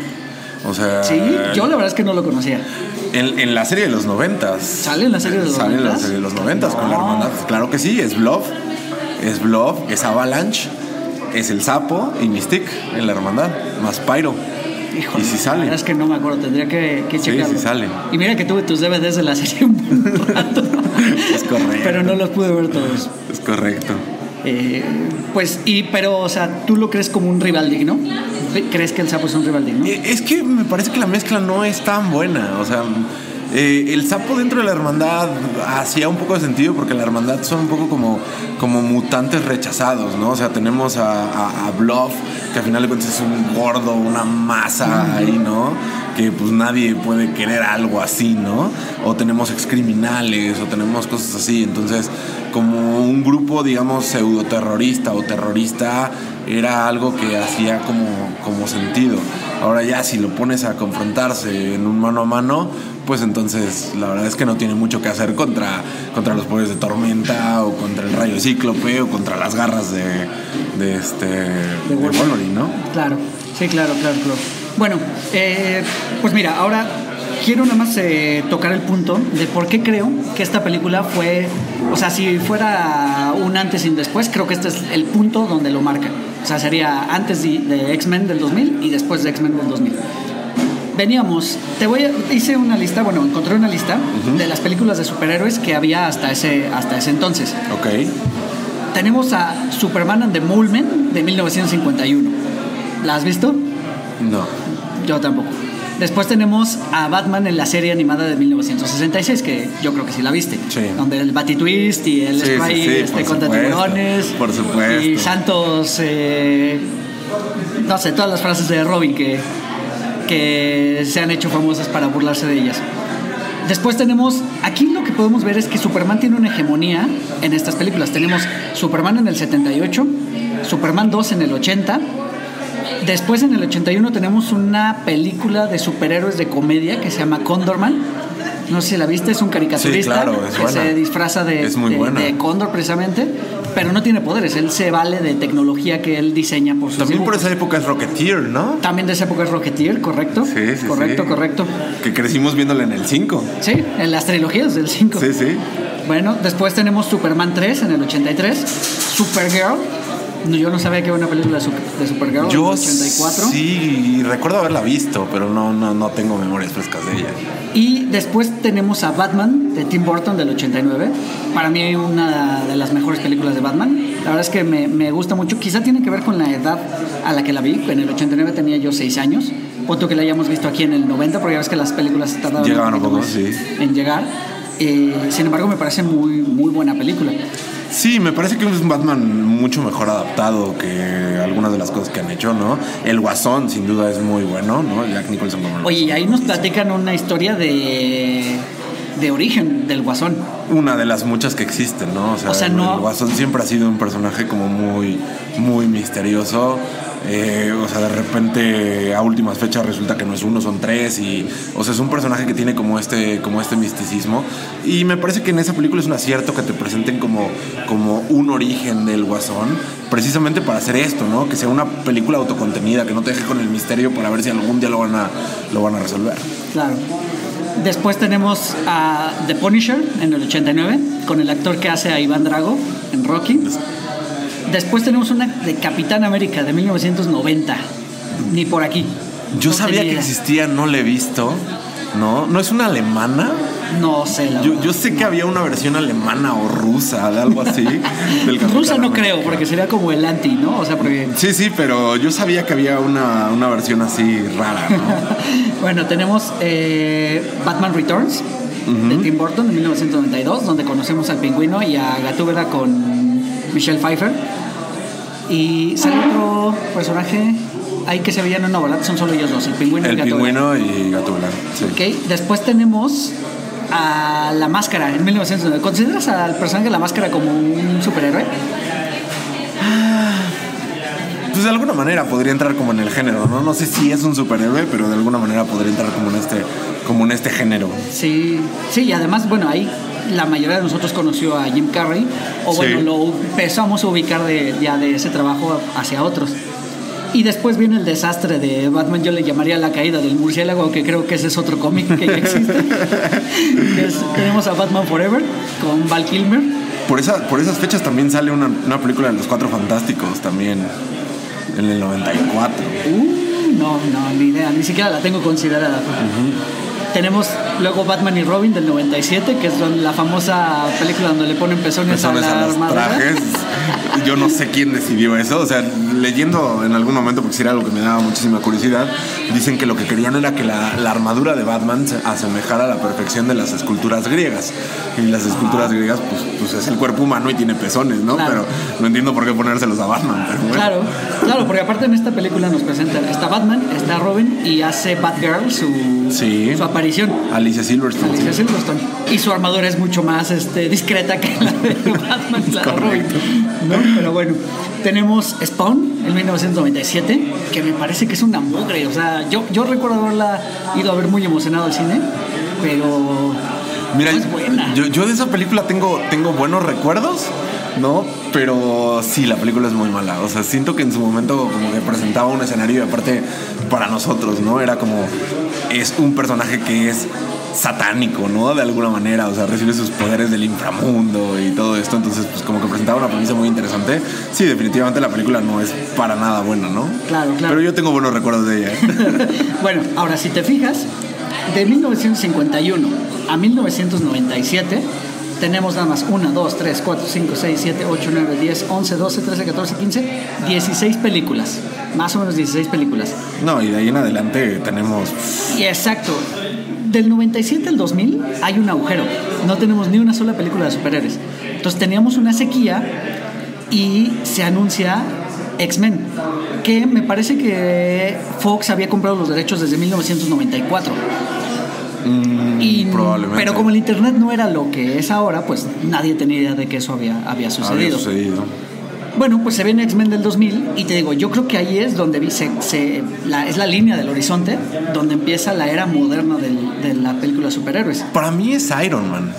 [SPEAKER 2] O sea,
[SPEAKER 1] sí, yo la verdad es que no lo conocía.
[SPEAKER 2] En, la serie de los noventas.
[SPEAKER 1] ¿Sale en la serie de los
[SPEAKER 2] noventas? Sale en la serie de los noventas con la hermandad. Claro que sí, es Bluff. Es Bluff, es Avalanche, es el sapo y Mystique en la hermandad, más Pyro.
[SPEAKER 1] y si sale. es que no me acuerdo, tendría que, que checarlo.
[SPEAKER 2] Sí, sí sale.
[SPEAKER 1] Y mira que tuve tus DVDs de la serie un rato.
[SPEAKER 2] es correcto.
[SPEAKER 1] Pero no los pude ver todos.
[SPEAKER 2] Es correcto.
[SPEAKER 1] Eh, pues, y, pero, o sea, ¿tú lo crees como un rival digno? ¿Crees que el sapo es un rival digno?
[SPEAKER 2] Eh, es que me parece que la mezcla no es tan buena. O sea, eh, el sapo dentro de la hermandad hacía un poco de sentido porque la hermandad son un poco como, como mutantes rechazados, ¿no? O sea, tenemos a, a, Bluff, que al final de cuentas es un gordo, una masa ahí, ¿no? Que pues nadie puede querer algo así, ¿no? O tenemos excriminales, o tenemos cosas así. Entonces, como un grupo, digamos, pseudo terrorista o terrorista, era algo que hacía como, como sentido. Ahora ya si lo pones a confrontarse en un mano a mano, pues entonces la verdad es que no tiene mucho que hacer contra, contra los poderes de tormenta o contra el rayo cíclope o contra las garras de, de este de, Wolverine, ¿no?
[SPEAKER 1] Claro, sí, claro, claro, claro. Bueno, eh, pues mira, ahora quiero nada más eh, tocar el punto de por qué creo que esta película fue, o sea, si fuera un antes y un después, creo que este es el punto donde lo marca. O sea, sería antes de, X-Men del 2000 y después de X-Men del 2000. Veníamos, te voy a, hice una lista, bueno, encontré una lista de las películas de superhéroes que había hasta ese, hasta ese entonces.
[SPEAKER 2] Ok.
[SPEAKER 1] Tenemos a Superman and the Mole Men de 1951. ¿La has visto?
[SPEAKER 2] No.
[SPEAKER 1] Yo tampoco. Después tenemos a Batman en la serie animada de 1966, que yo creo que sí la viste.
[SPEAKER 2] Sí.
[SPEAKER 1] Donde el Batitwist y el spray este, contra tiburones.
[SPEAKER 2] Por supuesto.
[SPEAKER 1] Y Santos. Eh, no sé, todas las frases de Robin que, que se han hecho famosas para burlarse de ellas. Después tenemos, aquí lo que podemos ver es que Superman tiene una hegemonía en estas películas. Tenemos Superman en el 78, Superman 2 en el 80, Después en el 81 tenemos una película de superhéroes de comedia que se llama Condorman. No sé si la viste, es un caricaturista
[SPEAKER 2] Sí, claro, es
[SPEAKER 1] que
[SPEAKER 2] buena.
[SPEAKER 1] se disfraza de, Cóndor precisamente, pero no tiene poderes, él se vale de tecnología que él diseña por sus
[SPEAKER 2] También por esa época es Rocketeer, ¿no?
[SPEAKER 1] También de esa época es Rocketeer, correcto.
[SPEAKER 2] Sí, sí,
[SPEAKER 1] correcto,
[SPEAKER 2] sí.
[SPEAKER 1] correcto.
[SPEAKER 2] Que crecimos viéndola en el 5.
[SPEAKER 1] Sí, en las trilogías del 5.
[SPEAKER 2] Sí, sí.
[SPEAKER 1] Bueno, después tenemos Superman 3 en el 83, Supergirl. No, yo no sabía que había una película de, Super- de Supergirl
[SPEAKER 2] Yo
[SPEAKER 1] 84.
[SPEAKER 2] sí, recuerdo haberla visto, pero no, no, no tengo memorias frescas de ella.
[SPEAKER 1] Y después tenemos a Batman de Tim Burton del 89. Para mí una de las mejores películas de Batman. La verdad es que me, me gusta mucho. Quizá tiene que ver con la edad a la que la vi. En el 89 tenía yo 6 años. Punto que la hayamos visto aquí en el 90, porque ya ves que las películas tardaban
[SPEAKER 2] Llegaban un poco, sí.
[SPEAKER 1] en llegar. Eh, sin embargo, me parece muy, muy buena película.
[SPEAKER 2] Sí, me parece que es un Batman mucho mejor adaptado que algunas de las cosas que han hecho, ¿no? El Guasón, sin duda, es muy bueno, ¿no? Jack Nicholson como el
[SPEAKER 1] Oye, y ahí nos platican una historia de, de origen del guasón.
[SPEAKER 2] una de las muchas que existen, ¿no? O sea,
[SPEAKER 1] O sea, no-
[SPEAKER 2] el Guasón siempre ha sido un personaje como muy, muy misterioso. Eh, o sea, de repente a últimas fechas resulta que no es uno, son tres. Y, o sea, es un personaje que tiene como este, como este misticismo. Y me parece que en esa película es un acierto que te presenten como, como un origen del Guasón, precisamente para hacer esto, ¿no? Que sea una película autocontenida, que no te deje con el misterio para ver si algún día lo van a, lo van a resolver.
[SPEAKER 1] Claro. Después tenemos a The Punisher en el 89, con el actor que hace a Iván Drago en Rocky. Después tenemos una de Capitán América de 1990. Ni por aquí.
[SPEAKER 2] Yo
[SPEAKER 1] No
[SPEAKER 2] sabía que existía, no la he visto. ¿No? ¿No es una alemana?
[SPEAKER 1] No sé, la
[SPEAKER 2] Yo, sé que había una versión alemana o rusa de algo así. del
[SPEAKER 1] Rusa no
[SPEAKER 2] América.
[SPEAKER 1] creo, porque sería como el anti, ¿no? O sea, porque...
[SPEAKER 2] Sí, sí, pero yo sabía que había una, una versión así rara, ¿no?
[SPEAKER 1] Bueno, tenemos eh, Batman Returns de Tim Burton de 1992, donde conocemos al pingüino y a Gatúbela con Michelle Pfeiffer. Y sale otro personaje ahí que se veían, no, ¿verdad? Son solo ellos dos, el pingüino y
[SPEAKER 2] El
[SPEAKER 1] Gatúbela.
[SPEAKER 2] pingüino y Gatúbela. Sí.
[SPEAKER 1] Ok, después tenemos a La Máscara en 1990. ¿Consideras al personaje de La Máscara como un superhéroe?
[SPEAKER 2] Pues de alguna manera podría entrar como en el género, ¿no? No sé si es un superhéroe, pero de alguna manera podría entrar como en este, como en este género.
[SPEAKER 1] Sí, sí, y además, bueno, ahí la mayoría de nosotros conoció a Jim Carrey, o
[SPEAKER 2] Sí.
[SPEAKER 1] bueno, lo empezamos a ubicar de, ya de ese trabajo hacia otros. Y después viene el desastre de Batman, yo le llamaría la caída del murciélago, aunque creo que ese es otro cómic que ya existe. Que es- tenemos a Batman Forever con Val Kilmer.
[SPEAKER 2] Por, esa, por esas fechas también sale una, una película de los Cuatro Fantásticos, también, en el 94.
[SPEAKER 1] Uh, no, no, ni idea, ni siquiera la tengo considerada. Tenemos luego Batman y Robin del 97, que es la famosa película donde le ponen pezones,
[SPEAKER 2] Personas
[SPEAKER 1] a la
[SPEAKER 2] a los
[SPEAKER 1] armadura.
[SPEAKER 2] trajes. Yo no sé quién decidió eso. O sea, leyendo en algún momento, porque sí era algo que me daba muchísima curiosidad, dicen que lo que querían era que la, la armadura de Batman se asemejara a la perfección de las esculturas griegas. Y las esculturas griegas, pues, pues es el cuerpo humano y tiene pezones, ¿no?
[SPEAKER 1] Claro.
[SPEAKER 2] Pero no entiendo por qué ponérselos a Batman. Pero bueno.
[SPEAKER 1] Claro, claro, porque aparte en esta película nos presentan, está Batman, está Robin y hace Batgirl su,
[SPEAKER 2] Sí.
[SPEAKER 1] su aparición.
[SPEAKER 2] Alicia Silverstone.
[SPEAKER 1] Alicia Silverstone. Y su armadura es mucho más este, discreta que la de Batman, la de Robin. ¿No? Pero bueno, tenemos Spawn en 1997, que me parece que es una mugre. O sea, yo, yo recuerdo haberla ido a ver muy emocionado al cine, pero
[SPEAKER 2] Mira,
[SPEAKER 1] no es buena.
[SPEAKER 2] yo, yo de esa película tengo, tengo buenos recuerdos, ¿no? Pero sí, la película es muy mala. O sea, siento que en su momento como que presentaba un escenario y aparte para nosotros, ¿no? Era como, es un personaje que es satánico, ¿no? De alguna manera, o sea, recibe sus poderes del inframundo y todo esto, entonces pues como que presentaba una premisa muy interesante. Sí, definitivamente la película no es para nada buena, ¿no?
[SPEAKER 1] Claro, claro.
[SPEAKER 2] Pero yo tengo buenos recuerdos de ella.
[SPEAKER 1] bueno, ahora si te fijas, de 1951 a 1997 tenemos nada más 1, 2, 3, 4, 5, 6, 7, 8, 9, 10, 11, 12, 13, 14, 15, 16 películas. Más o menos 16 películas.
[SPEAKER 2] No, y de ahí en adelante tenemos
[SPEAKER 1] Y exacto, del 97 al 2000 hay un agujero. No tenemos ni una sola película de superhéroes. Entonces teníamos una sequía y se anuncia X-Men, que me parece que Fox había comprado los derechos desde 1994. Y,
[SPEAKER 2] probablemente.
[SPEAKER 1] Pero como el internet no era lo que es ahora, pues nadie tenía idea de que eso había, había
[SPEAKER 2] había
[SPEAKER 1] sucedido.
[SPEAKER 2] sucedido.
[SPEAKER 1] Bueno, pues se ve en X-Men del 2000 y te digo, yo creo que ahí es donde vi se, se- la, es la línea del horizonte, donde empieza la era moderna del- de la película de superhéroes.
[SPEAKER 2] Para mí es Iron Man.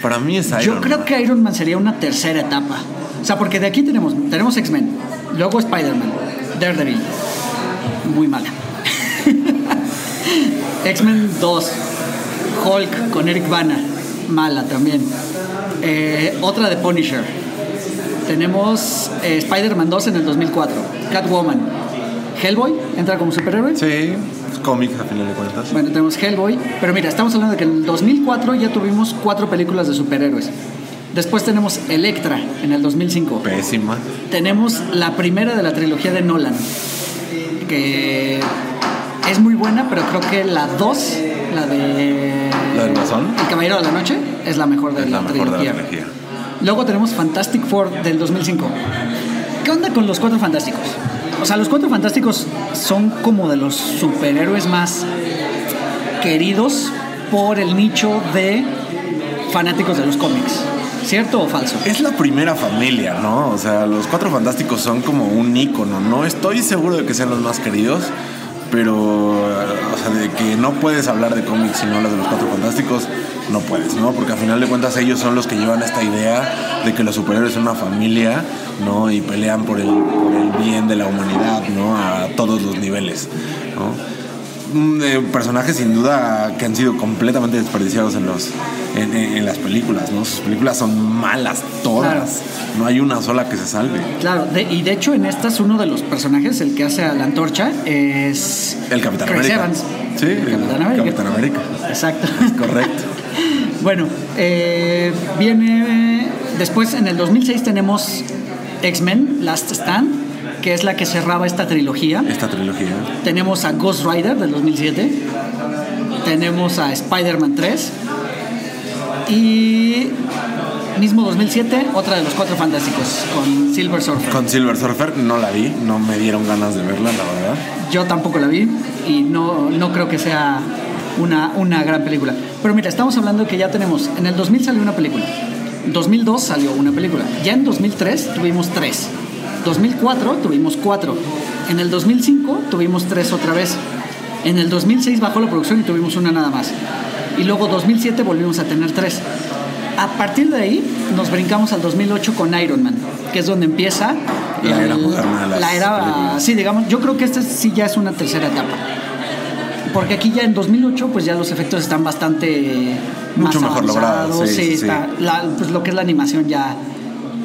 [SPEAKER 2] Para mí es Iron
[SPEAKER 1] Yo creo que Iron Man sería una tercera etapa. O sea, porque de aquí tenemos, tenemos X-Men, luego Spider-Man, Daredevil, muy mala. X-Men 2, Hulk con Eric Bana, mala también. Eh, otra de Punisher. Tenemos eh, Spider-Man 2 en el 2004, Catwoman, Hellboy, entra como superhéroe.
[SPEAKER 2] Sí, cómics a final de cuentas.
[SPEAKER 1] Bueno, tenemos Hellboy, pero mira, estamos hablando de que en el 2004 ya tuvimos cuatro películas de superhéroes. Después tenemos Electra en el 2005.
[SPEAKER 2] Pésima.
[SPEAKER 1] Tenemos la primera de la trilogía de Nolan, que es muy buena, pero creo que la 2, la de...
[SPEAKER 2] ¿La del Guasón?
[SPEAKER 1] El Caballero de la Noche, es la mejor de
[SPEAKER 2] Es la
[SPEAKER 1] la,
[SPEAKER 2] mejor de la
[SPEAKER 1] trilogía.
[SPEAKER 2] trilogía.
[SPEAKER 1] Luego tenemos Fantastic Four del 2005. ¿Qué onda con los Cuatro Fantásticos? O sea, los Cuatro Fantásticos son como de los superhéroes más queridos por el nicho de fanáticos de los cómics. ¿Cierto o falso?
[SPEAKER 2] Es la primera familia, ¿no? O sea, los cuatro fantásticos son como un ícono. No estoy seguro de que sean los más queridos, pero, o sea, de que no puedes hablar de cómics si no hablas de los cuatro fantásticos, no puedes, ¿no? Porque al final de cuentas ellos son los que llevan esta idea de que los superhéroes son una familia, ¿no? Y pelean por el, por el bien de la humanidad, ¿no? A todos los niveles, ¿no? Eh, personajes sin duda que han sido completamente desperdiciados en los en, en- en las películas, ¿no? Sus películas son malas todas.
[SPEAKER 1] Claro.
[SPEAKER 2] No hay una sola que se salve.
[SPEAKER 1] Claro, de- y de hecho en estas uno de los personajes, el que hace a la antorcha, es
[SPEAKER 2] El Capitán
[SPEAKER 1] Chris
[SPEAKER 2] América.
[SPEAKER 1] Evans.
[SPEAKER 2] Sí,
[SPEAKER 1] el Capitán América.
[SPEAKER 2] Capitán América.
[SPEAKER 1] Exacto.
[SPEAKER 2] Correcto.
[SPEAKER 1] Bueno, eh, viene después en el 2006 tenemos X-Men Last Stand, que es la que cerraba esta trilogía.
[SPEAKER 2] Esta trilogía.
[SPEAKER 1] Tenemos a Ghost Rider del 2007. Tenemos a Spider-Man 3. Y mismo 2007, otra de los cuatro fantásticos con Silver Surfer.
[SPEAKER 2] Con Silver Surfer no la vi, no me dieron ganas de verla, la verdad.
[SPEAKER 1] Yo tampoco la vi y no, no creo que sea una, una gran película. Pero mira, estamos hablando de que ya tenemos, en el 2000 salió una película, en 2002 salió una película, ya en 2003 tuvimos tres, 2004 tuvimos cuatro, en el 2005 tuvimos tres otra vez, en el 2006 bajó la producción y tuvimos una nada más, y luego 2007 volvimos a tener tres. A partir de ahí nos brincamos al 2008 con Iron Man, que es donde empieza
[SPEAKER 2] La era moderna de las
[SPEAKER 1] la era,
[SPEAKER 2] películas.
[SPEAKER 1] sí, digamos, yo creo que esta sí ya es una tercera etapa. Porque aquí ya en 2008 pues ya los efectos están bastante
[SPEAKER 2] Mucho
[SPEAKER 1] más
[SPEAKER 2] mejor logrados, sí, sí, sí.
[SPEAKER 1] está- la- pues lo que es la animación ya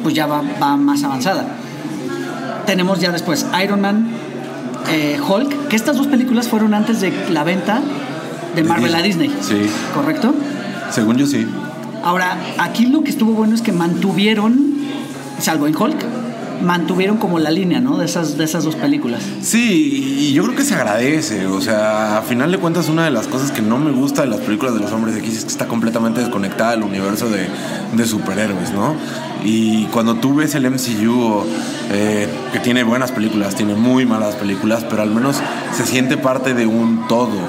[SPEAKER 1] pues ya va, va más avanzada. Tenemos ya después Iron Man, eh, Hulk, que estas dos películas fueron antes de la venta de Marvel a.
[SPEAKER 2] Disney. Sí.
[SPEAKER 1] ¿Correcto?
[SPEAKER 2] Según yo sí.
[SPEAKER 1] Ahora, aquí lo que estuvo bueno es que mantuvieron, salvo en Hulk, mantuvieron como la línea, ¿no? De esas, de esas dos películas.
[SPEAKER 2] Sí, y yo creo que se agradece. O sea, a final de cuentas, una de las cosas que no me gusta de las películas de los hombres X es que está completamente desconectada del universo de, de superhéroes, ¿no? Y cuando tú ves el MCU, eh, que tiene buenas películas, tiene muy malas películas, pero al menos se siente parte de un todo.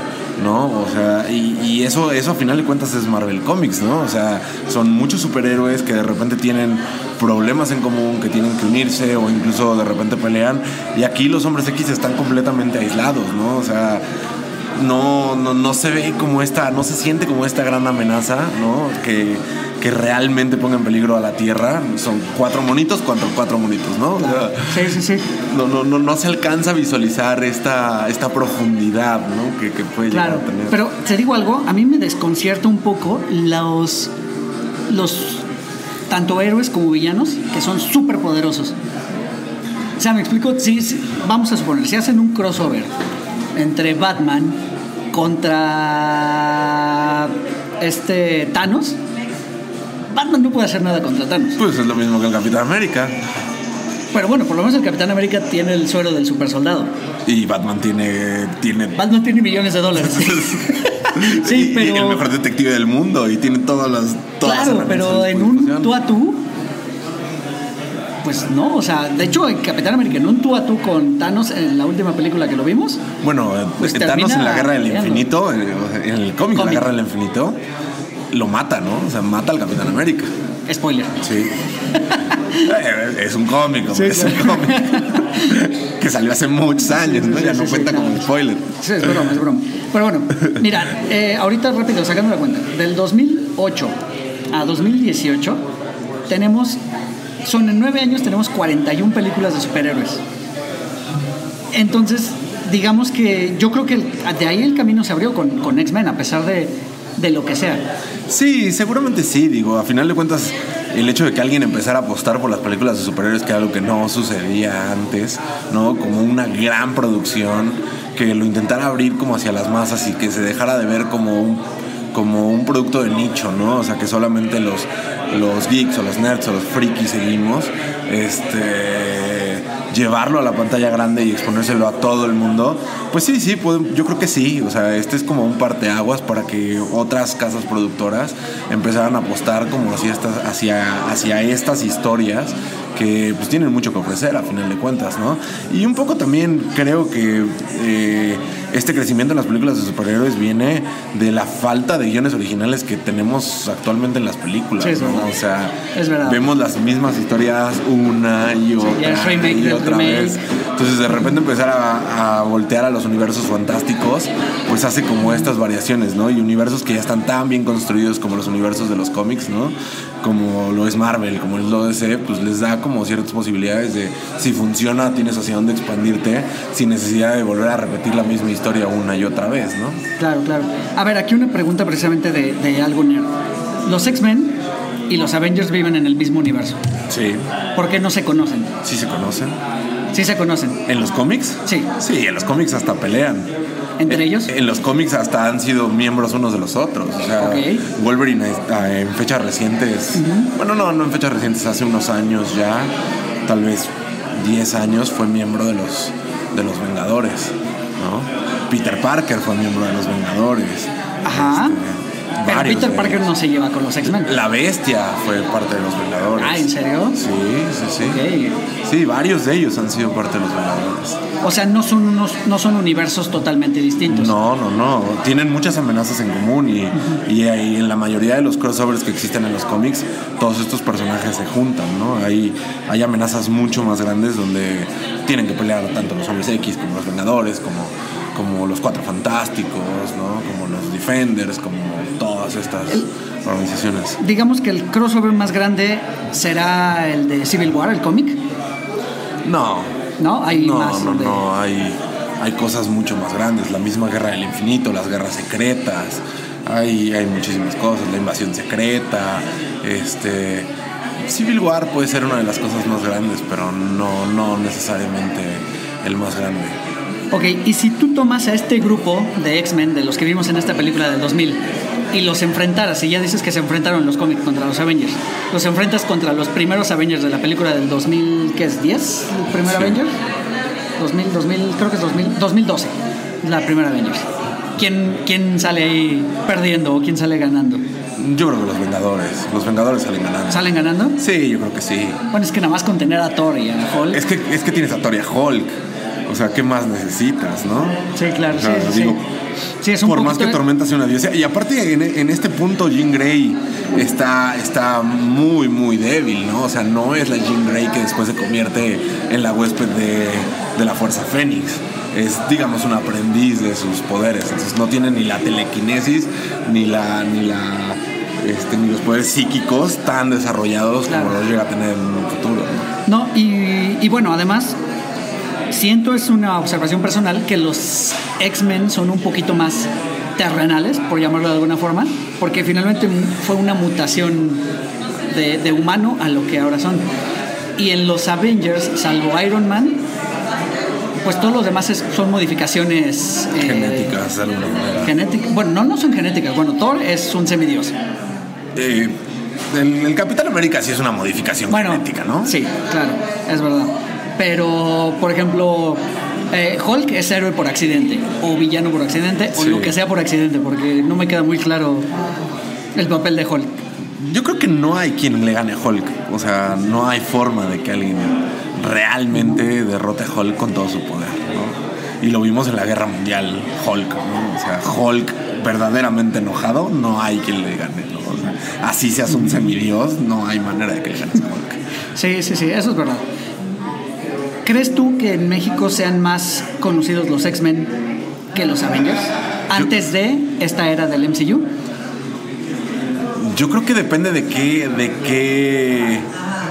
[SPEAKER 2] ¿no? O sea, y, y eso, eso a final de cuentas es Marvel Comics, ¿no? O sea, son muchos superhéroes que de repente tienen problemas en común, que tienen que unirse o incluso de repente pelean. Y aquí los hombres X están completamente aislados, ¿no? O sea, no, no, no se ve como esta, no se siente como esta gran amenaza, ¿no? Que, que realmente ponga en peligro a la Tierra. Son cuatro monitos contra cuatro monitos, ¿no?
[SPEAKER 1] Sí, sí, sí.
[SPEAKER 2] no, no, no, no se alcanza a visualizar esta, esta profundidad ¿no? que, que puede
[SPEAKER 1] Claro,
[SPEAKER 2] llegar a tener.
[SPEAKER 1] pero te digo algo, a mí me desconcierta un poco los, los tanto héroes como villanos que son súper poderosos. O sea, me explico, si, si- vamos a suponer, si hacen un crossover entre Batman contra este Thanos, Batman no puede hacer nada contra Thanos.
[SPEAKER 2] Pues es lo mismo que el Capitán América.
[SPEAKER 1] Pero bueno, por lo menos el Capitán América tiene el suero del super soldado.
[SPEAKER 2] Y Batman tiene. tiene
[SPEAKER 1] Batman tiene millones de dólares. sí, pero...
[SPEAKER 2] el mejor detective del mundo y tiene todas las. Todas
[SPEAKER 1] Claro, pero en un tú a tú, pues no, o sea, de hecho en Capitán América, en un tú a tú con Thanos en la última película que lo vimos,
[SPEAKER 2] Bueno,
[SPEAKER 1] Pues
[SPEAKER 2] Thanos en la Guerra del
[SPEAKER 1] peleando.
[SPEAKER 2] Infinito, en en el cómic, La
[SPEAKER 1] Cómic.
[SPEAKER 2] Guerra del Infinito, lo mata, ¿no? O sea, mata al Capitán América.
[SPEAKER 1] spoiler.
[SPEAKER 2] Sí. Eh, es un cómic, hombre,
[SPEAKER 1] Sí,
[SPEAKER 2] es un cómic. que salió hace muchos años, ¿no? Ya no cuenta
[SPEAKER 1] claro.
[SPEAKER 2] como spoiler.
[SPEAKER 1] Sí, es broma, es broma. Pero bueno, mira, eh, ahorita rápido, sacando la cuenta, del 2008 a 2018 tenemos, son en nueve años, tenemos 41 películas de superhéroes. Entonces, digamos que yo creo que de ahí el camino se abrió con, con X-Men, a pesar de, de lo que sea.
[SPEAKER 2] Sí, seguramente sí, digo, a final de cuentas el hecho de que alguien empezara a apostar por las películas de superhéroes que era algo que no sucedía antes, ¿no? Como una gran producción que lo intentara abrir como hacia las masas y que se dejara de ver como un como un producto de nicho, ¿no? O sea, que solamente los, los geeks o los nerds o los frikis seguimos, este, llevarlo a la pantalla grande y exponérselo a todo el mundo, pues sí, sí, yo creo que sí, o sea, este es como un parteaguas para que otras casas productoras empezaran a apostar como hacia estas, hacia, hacia estas historias que pues tienen mucho que ofrecer a final de cuentas, ¿no? Y un poco también creo que eh, este crecimiento en las películas de superhéroes viene de la falta de guiones originales que tenemos actualmente en las películas,
[SPEAKER 1] Sí, es
[SPEAKER 2] ¿no?
[SPEAKER 1] verdad.
[SPEAKER 2] O sea,
[SPEAKER 1] Es verdad.
[SPEAKER 2] vemos las mismas historias una y otra
[SPEAKER 1] es remake
[SPEAKER 2] y otra
[SPEAKER 1] remake.
[SPEAKER 2] vez. Entonces de repente empezar a, a voltear a los universos fantásticos, pues hace como estas variaciones, ¿no? Y universos que ya están tan bien construidos como los universos de los cómics, ¿no? Como lo es Marvel, como es lo DC, pues les da como ciertas posibilidades de si funciona tienes hacia dónde expandirte sin necesidad de volver a repetir la misma historia una y otra vez, ¿no?
[SPEAKER 1] Claro, claro. A ver, aquí una pregunta precisamente de, de algo nerd. Los X-Men y los Avengers viven en el mismo universo.
[SPEAKER 2] Sí.
[SPEAKER 1] ¿Por qué no se conocen?
[SPEAKER 2] ¿Sí se conocen?
[SPEAKER 1] Sí se conocen.
[SPEAKER 2] ¿En los cómics?
[SPEAKER 1] Sí.
[SPEAKER 2] Sí, en los cómics hasta pelean.
[SPEAKER 1] ¿Entre
[SPEAKER 2] En-
[SPEAKER 1] ellos?
[SPEAKER 2] En los cómics hasta han sido miembros unos de los otros. O sea. Wolverine ah, en fechas recientes, bueno, no, no en fechas recientes, hace unos años ya, tal vez 10 años, fue miembro de los, de los Vengadores, ¿no? Peter Parker fue miembro de los Vengadores.
[SPEAKER 1] Ajá.
[SPEAKER 2] Este,
[SPEAKER 1] Pero
[SPEAKER 2] varios
[SPEAKER 1] Peter Parker no se lleva con los X-Men.
[SPEAKER 2] La bestia fue parte de los Vengadores.
[SPEAKER 1] Ah, ¿en serio?
[SPEAKER 2] Sí, sí, sí. Sí, varios de ellos han sido parte de los Vengadores.
[SPEAKER 1] O sea, no son unos, no son universos totalmente distintos.
[SPEAKER 2] No, no, no. Tienen muchas amenazas en común y, en la mayoría de los crossovers que existen en los cómics, todos estos personajes se juntan, ¿no? Hay, hay amenazas mucho más grandes donde tienen que pelear tanto los hombres X como los Vengadores, como, como los Cuatro Fantásticos, ¿no? Como los Defenders, como todas estas organizaciones.
[SPEAKER 1] Digamos que el crossover más grande será el de Civil War, el cómic.
[SPEAKER 2] No.
[SPEAKER 1] ¿No? Hay
[SPEAKER 2] no,
[SPEAKER 1] más
[SPEAKER 2] no,
[SPEAKER 1] de-
[SPEAKER 2] no, hay, hay cosas mucho más grandes. La misma guerra del infinito, las guerras secretas. Hay, hay muchísimas cosas. La invasión secreta. Este. Civil War puede ser una de las cosas más grandes, pero no, no necesariamente el más grande.
[SPEAKER 1] Ok, y si tú tomas a este grupo de X-Men, de los que vimos en esta película del 2000, y los enfrentaras, y ya dices que se enfrentaron en los cómics contra los Avengers, los enfrentas contra los primeros Avengers de la película del 2000, ¿qué es? ¿10? ¿El primer
[SPEAKER 2] Sí.
[SPEAKER 1] Avengers? 2000, 2000, creo que es 2000, 2012, la primera Avengers. ¿Quién, ¿Quién sale ahí perdiendo o quién sale ganando?
[SPEAKER 2] Yo creo que los Vengadores. Los Vengadores salen ganando.
[SPEAKER 1] ¿Salen ganando?
[SPEAKER 2] Sí, yo creo que sí.
[SPEAKER 1] Bueno, es que nada más con tener a Thor y a Hulk.
[SPEAKER 2] Es que, es que tienes a Thor y a Hulk. O sea, ¿qué más necesitas, no?
[SPEAKER 1] Sí, claro,
[SPEAKER 2] O sea,
[SPEAKER 1] sí, sí,
[SPEAKER 2] digo,
[SPEAKER 1] sí. Sí, es un
[SPEAKER 2] por más que
[SPEAKER 1] poquito-
[SPEAKER 2] Tormenta sea una diosa. Y aparte, en, en este punto, Jean Grey está, está muy, muy débil, ¿no? O sea, no es la Jean Grey que después se convierte en la huésped de, de la Fuerza Fénix. Es, digamos, un aprendiz de sus poderes. Entonces, no tiene ni la telequinesis, ni la. Ni la este, ni los poderes psíquicos tan desarrollados
[SPEAKER 1] Claro.
[SPEAKER 2] como los llega a tener en un futuro. ¿no?
[SPEAKER 1] No, y, y bueno, además, siento es una observación personal que los X-Men son un poquito más terrenales, por llamarlo de alguna forma, porque finalmente fue una mutación de, de humano a lo que ahora son. Y en los Avengers, salvo Iron Man, pues todos los demás es- son modificaciones eh,
[SPEAKER 2] Genéticas, de alguna manera.
[SPEAKER 1] genéticas. Bueno, no, no son genéticas. Bueno, Thor es un semidios.
[SPEAKER 2] Eh, el, el Capitán América sí es una modificación
[SPEAKER 1] Bueno,
[SPEAKER 2] genética, ¿no?
[SPEAKER 1] Sí, claro, es verdad. Pero, por ejemplo, eh, Hulk es héroe por accidente, o villano por accidente, o lo que sea por accidente, porque no me queda muy claro el papel de Hulk.
[SPEAKER 2] Yo creo que no hay quien le gane a Hulk. O sea, no hay forma de que alguien realmente derrote a Hulk con todo su poder, ¿no? Y lo vimos en la Guerra Mundial, Hulk, ¿no? O sea, Hulk verdaderamente enojado, no hay quien le gane, ¿no? O sea, así seas un semidios, no hay manera de que le ganes a Hulk.
[SPEAKER 1] Sí, sí, sí, eso es verdad. ¿Crees tú que en México sean más conocidos los X-Men que los Avengers antes de esta era del MCU?
[SPEAKER 2] Yo creo que depende de qué, de qué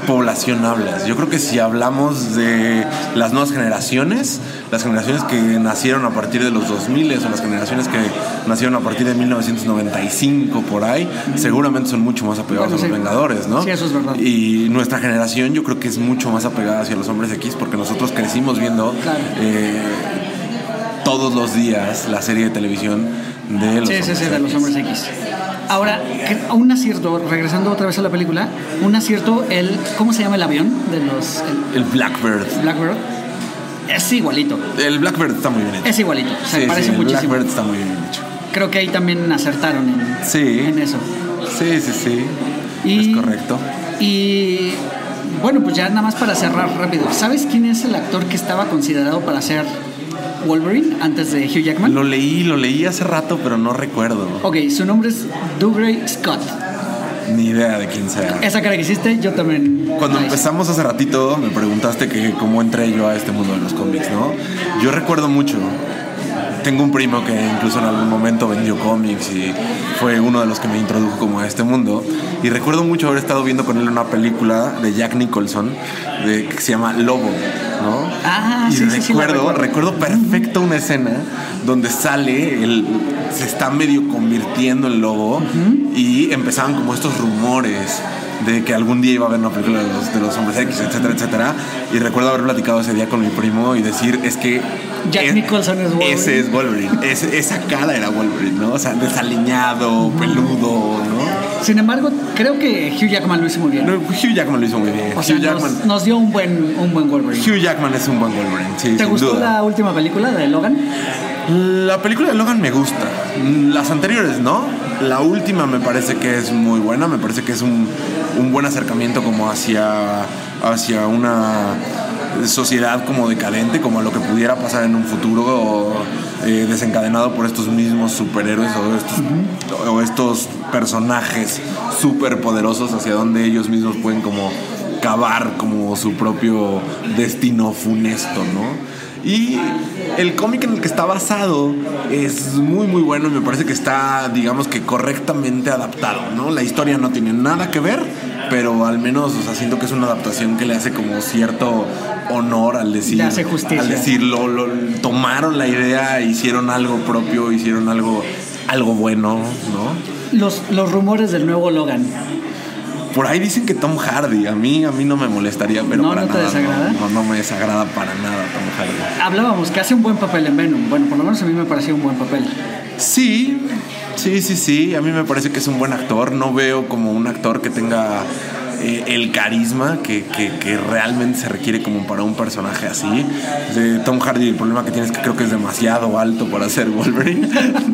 [SPEAKER 2] población hablas. Yo creo que si hablamos de las nuevas generaciones, las generaciones que nacieron a partir de los 2000 o las generaciones que nacieron a partir de 1995 por ahí, seguramente son mucho más apegados
[SPEAKER 1] Bueno,
[SPEAKER 2] a los
[SPEAKER 1] sí.
[SPEAKER 2] Vengadores, ¿no?
[SPEAKER 1] Sí, eso es verdad.
[SPEAKER 2] Y nuestra generación yo creo que es mucho más apegada hacia los hombres X porque nosotros crecimos viendo
[SPEAKER 1] Claro.
[SPEAKER 2] eh, todos los días la serie de televisión de los
[SPEAKER 1] Sí, sí,
[SPEAKER 2] hombres
[SPEAKER 1] sí, de los
[SPEAKER 2] X.
[SPEAKER 1] hombres X. Ahora, un acierto, regresando otra vez a la película, un acierto, el, ¿cómo se llama el avión de los el
[SPEAKER 2] El Blackbird.
[SPEAKER 1] Blackbird? Es igualito,
[SPEAKER 2] El Blackbird está muy bien hecho.
[SPEAKER 1] es igualito, se
[SPEAKER 2] Sí,
[SPEAKER 1] parece
[SPEAKER 2] sí, el
[SPEAKER 1] muchísimo.
[SPEAKER 2] Blackbird está muy bien hecho.
[SPEAKER 1] Creo que ahí también acertaron en,
[SPEAKER 2] Sí.
[SPEAKER 1] en eso.
[SPEAKER 2] Sí, sí, sí.
[SPEAKER 1] Y-
[SPEAKER 2] Es correcto.
[SPEAKER 1] Y bueno, pues ya nada más para cerrar rápido. ¿Sabes quién es el actor que estaba considerado para ser Wolverine antes de Hugh Jackman?
[SPEAKER 2] Lo leí, lo leí hace rato, pero no recuerdo.
[SPEAKER 1] Ok, su nombre es Dougray Scott.
[SPEAKER 2] Ni idea de quién sea.
[SPEAKER 1] Esa cara que hiciste, yo también.
[SPEAKER 2] Cuando empezamos hace ratito, me preguntaste que cómo entré yo a este mundo de los cómics, ¿no? Yo recuerdo mucho. Tengo un primo que incluso en algún momento vendió cómics y fue uno de los que me introdujo como a este mundo. Y recuerdo mucho haber estado viendo con él una película de Jack Nicholson de, que se llama Lobo, ¿no?
[SPEAKER 1] Ah,
[SPEAKER 2] y
[SPEAKER 1] sí, sí,
[SPEAKER 2] recuerdo,
[SPEAKER 1] recuerdo.
[SPEAKER 2] perfecto una escena donde sale, el, se está medio convirtiendo en lobo y empezaban como estos rumores de que algún día iba a haber una película de los, de los hombres X, etcétera, etcétera. Y recuerdo haber platicado ese día con mi primo y decir, es que...
[SPEAKER 1] Jack
[SPEAKER 2] es-
[SPEAKER 1] Nicholson es Wolverine.
[SPEAKER 2] Ese es Wolverine. Esa cara era Wolverine, ¿no? O sea, desaliñado, peludo, ¿no?
[SPEAKER 1] Sin embargo, creo que Hugh Jackman lo hizo muy bien.
[SPEAKER 2] No, Hugh Jackman lo hizo muy bien.
[SPEAKER 1] O sea,
[SPEAKER 2] Jackman,
[SPEAKER 1] nos, nos dio un buen, un buen Wolverine.
[SPEAKER 2] Hugh Jackman es un buen Wolverine, sí,
[SPEAKER 1] ¿Te
[SPEAKER 2] sin
[SPEAKER 1] gustó
[SPEAKER 2] duda.
[SPEAKER 1] la última película de Logan?
[SPEAKER 2] La película de Logan me gusta. Las anteriores no. La última me parece que es muy buena. Me parece que es un, un buen acercamiento como hacia, hacia una sociedad como decadente, como lo que pudiera pasar en un futuro eh, desencadenado por estos mismos superhéroes o estos, o estos personajes súper poderosos hacia donde ellos mismos pueden como cavar como su propio destino funesto, ¿no? Y el cómic en el que está basado es muy muy bueno y me parece que está, digamos que correctamente adaptado, ¿no? La historia no tiene nada que ver, pero al menos, o sea, siento que es una adaptación que le hace como cierto honor al decir,
[SPEAKER 1] Le hace justicia.
[SPEAKER 2] al decirlo, lo, tomaron la idea, hicieron algo propio, hicieron algo, algo bueno, ¿no?
[SPEAKER 1] Los, los rumores del nuevo Logan.
[SPEAKER 2] Por ahí dicen que Tom Hardy, a mí, a mí no me molestaría, pero
[SPEAKER 1] ¿No,
[SPEAKER 2] para
[SPEAKER 1] no te
[SPEAKER 2] nada.
[SPEAKER 1] desagrada?
[SPEAKER 2] No, no me desagrada para nada Tom Hardy.
[SPEAKER 1] Hablábamos que hace un buen papel en Venom. Bueno, por lo menos a mí me pareció un buen papel.
[SPEAKER 2] Sí, sí, sí, sí. A mí me parece que es un buen actor. No veo como un actor que tenga eh, el carisma que, que- que realmente se requiere como para un personaje así. De Tom Hardy, el problema que tiene es que creo que es demasiado alto para ser Wolverine.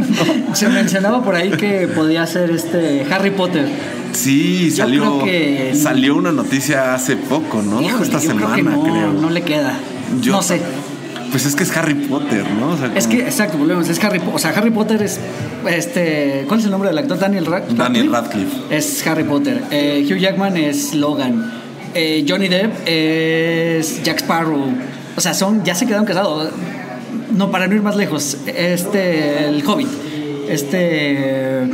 [SPEAKER 1] Se mencionaba por ahí que podía ser este Harry Potter.
[SPEAKER 2] Sí, salió,
[SPEAKER 1] que-
[SPEAKER 2] salió una noticia hace poco, ¿no?
[SPEAKER 1] Híjole,
[SPEAKER 2] Esta semana,
[SPEAKER 1] creo no,
[SPEAKER 2] creo.
[SPEAKER 1] no le queda.
[SPEAKER 2] Yo-
[SPEAKER 1] no sé.
[SPEAKER 2] Pues es que es Harry Potter, ¿no? O sea,
[SPEAKER 1] Es que, exacto, volvemos. Es Harry Po- O sea, Harry Potter es. Este, ¿Cuál es el nombre del actor? Daniel Ra- Radcliffe.
[SPEAKER 2] Daniel Radcliffe.
[SPEAKER 1] Es Harry Potter. Eh, Hugh Jackman es Logan. Eh, Johnny Depp es Jack Sparrow. O sea, son, ya se quedaron casados. No, para no ir más lejos. Este, el Hobbit. Este.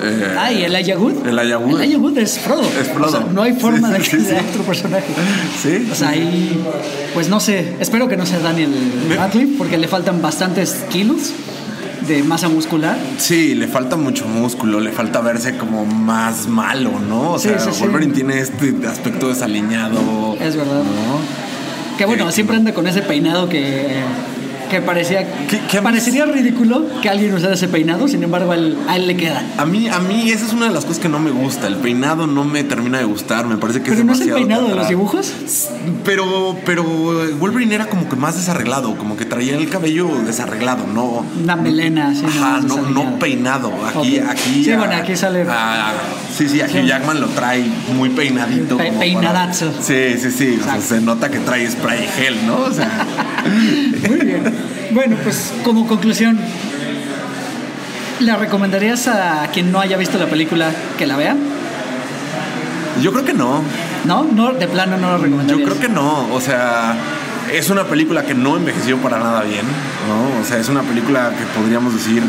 [SPEAKER 2] Eh,
[SPEAKER 1] Ay, Elijah Wood.
[SPEAKER 2] Elijah Wood.
[SPEAKER 1] Elijah Wood es Frodo.
[SPEAKER 2] Es Frodo.
[SPEAKER 1] O sea, no hay forma
[SPEAKER 2] Sí,
[SPEAKER 1] de que
[SPEAKER 2] sí,
[SPEAKER 1] sea
[SPEAKER 2] sí.
[SPEAKER 1] otro personaje.
[SPEAKER 2] Sí,
[SPEAKER 1] O sea, ahí. Pues no sé. Espero que no sea Daniel Radcliffe porque le faltan bastantes kilos de masa muscular.
[SPEAKER 2] Sí, le falta mucho músculo, le falta verse como más malo, ¿no? O sea. Wolverine tiene este aspecto desaliñado.
[SPEAKER 1] Es verdad.
[SPEAKER 2] ¿no?
[SPEAKER 1] Que bueno, siempre anda con ese peinado que, que parecía
[SPEAKER 2] ¿Qué- qué
[SPEAKER 1] parecería ridículo que alguien usara ese peinado, sin embargo a él, a él le queda.
[SPEAKER 2] A mí, a mí esa es una de las cosas que no me gusta. El peinado no me termina de gustar. Me parece que
[SPEAKER 1] Pero
[SPEAKER 2] es
[SPEAKER 1] no es el peinado de los dibujos.
[SPEAKER 2] Pero, pero Wolverine era como que más desarreglado, como que traía el cabello desarreglado, no.
[SPEAKER 1] Una melena así.
[SPEAKER 2] Ajá, no, no peinado. Aquí,
[SPEAKER 1] Ok.
[SPEAKER 2] aquí.
[SPEAKER 1] Sí,
[SPEAKER 2] a-
[SPEAKER 1] bueno, aquí sale-
[SPEAKER 2] a- sí, sí, aquí
[SPEAKER 1] Sí.
[SPEAKER 2] Jackman lo trae muy peinadito.
[SPEAKER 1] Pe- peinadazo.
[SPEAKER 2] para- Sí, sí, sí. O sea, se nota que trae spray gel, ¿no? O sea.
[SPEAKER 1] Muy bien. Bueno, pues como conclusión, ¿le recomendarías a quien no haya visto la película que la vea?
[SPEAKER 2] Yo creo que no.
[SPEAKER 1] ¿No? no De plano no lo recomendaría.
[SPEAKER 2] Yo creo que no, o sea, es una película que no envejeció para nada bien, ¿no? O sea, es una película que podríamos decir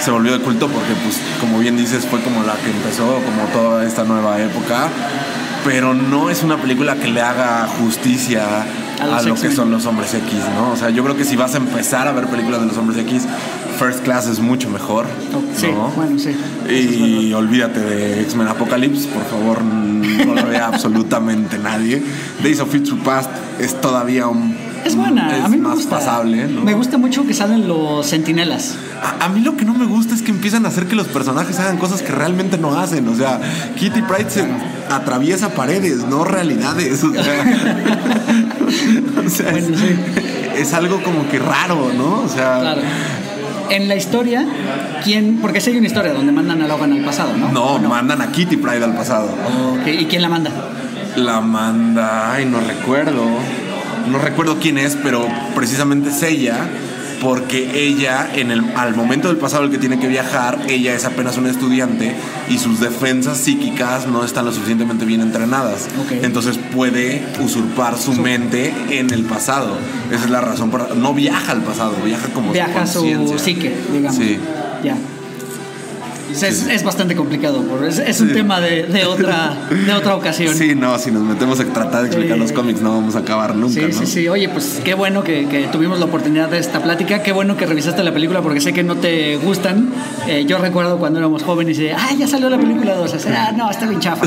[SPEAKER 2] se volvió de culto porque, pues, como bien dices, fue como la que empezó como toda esta nueva época, pero no es una película que le haga justicia a, lo que son los hombres X, ¿no? O sea, yo creo que si vas a empezar a ver películas de los hombres X, First Class es mucho mejor.
[SPEAKER 1] Sí, bueno, sí.
[SPEAKER 2] Y olvídate de X-Men Apocalypse, por favor, no lo vea absolutamente nadie. Days of Future Past es todavía un
[SPEAKER 1] es buena, a mí me
[SPEAKER 2] más
[SPEAKER 1] gusta.
[SPEAKER 2] pasable. ¿no?
[SPEAKER 1] Me gusta mucho que salen los sentinelas.
[SPEAKER 2] A, a, mí lo que no me gusta es que empiezan a hacer que los personajes hagan cosas que realmente no hacen. O sea, Kitty Pride se atraviesa paredes, no realidades. O sea, o sea
[SPEAKER 1] Bueno,
[SPEAKER 2] es,
[SPEAKER 1] sí.
[SPEAKER 2] es algo como que raro, ¿no? O sea,
[SPEAKER 1] Claro. En la historia, ¿quién? Porque sí hay una historia donde mandan a Logan al pasado, ¿no?
[SPEAKER 2] no, mandan a Kitty Pride al pasado.
[SPEAKER 1] ¿Y quién la manda?
[SPEAKER 2] La manda, ay, no recuerdo. No recuerdo quién es, pero precisamente es ella, porque ella, en el, al momento del pasado al que tiene que viajar, ella es apenas una estudiante y sus defensas psíquicas no están lo suficientemente bien entrenadas. Entonces puede usurpar su mente en el pasado. Esa es la razón por no viaja al pasado, viaja como
[SPEAKER 1] Viaja
[SPEAKER 2] su
[SPEAKER 1] su psique, digamos.
[SPEAKER 2] Sí.
[SPEAKER 1] Ya. Es, es- bastante complicado, es, es un
[SPEAKER 2] Sí.
[SPEAKER 1] tema de, de otra, de otra ocasión.
[SPEAKER 2] Sí, no, si nos metemos a tratar de explicar
[SPEAKER 1] Sí.
[SPEAKER 2] los cómics no vamos a acabar nunca,
[SPEAKER 1] Sí,
[SPEAKER 2] ¿no?
[SPEAKER 1] sí, sí. Oye, pues qué bueno que, que tuvimos la oportunidad de esta plática. Qué bueno que revisaste la película porque sé que no te gustan. Eh, yo recuerdo cuando éramos jóvenes y ah, ya salió la película 2. O sea, ah, no, está bien chafa.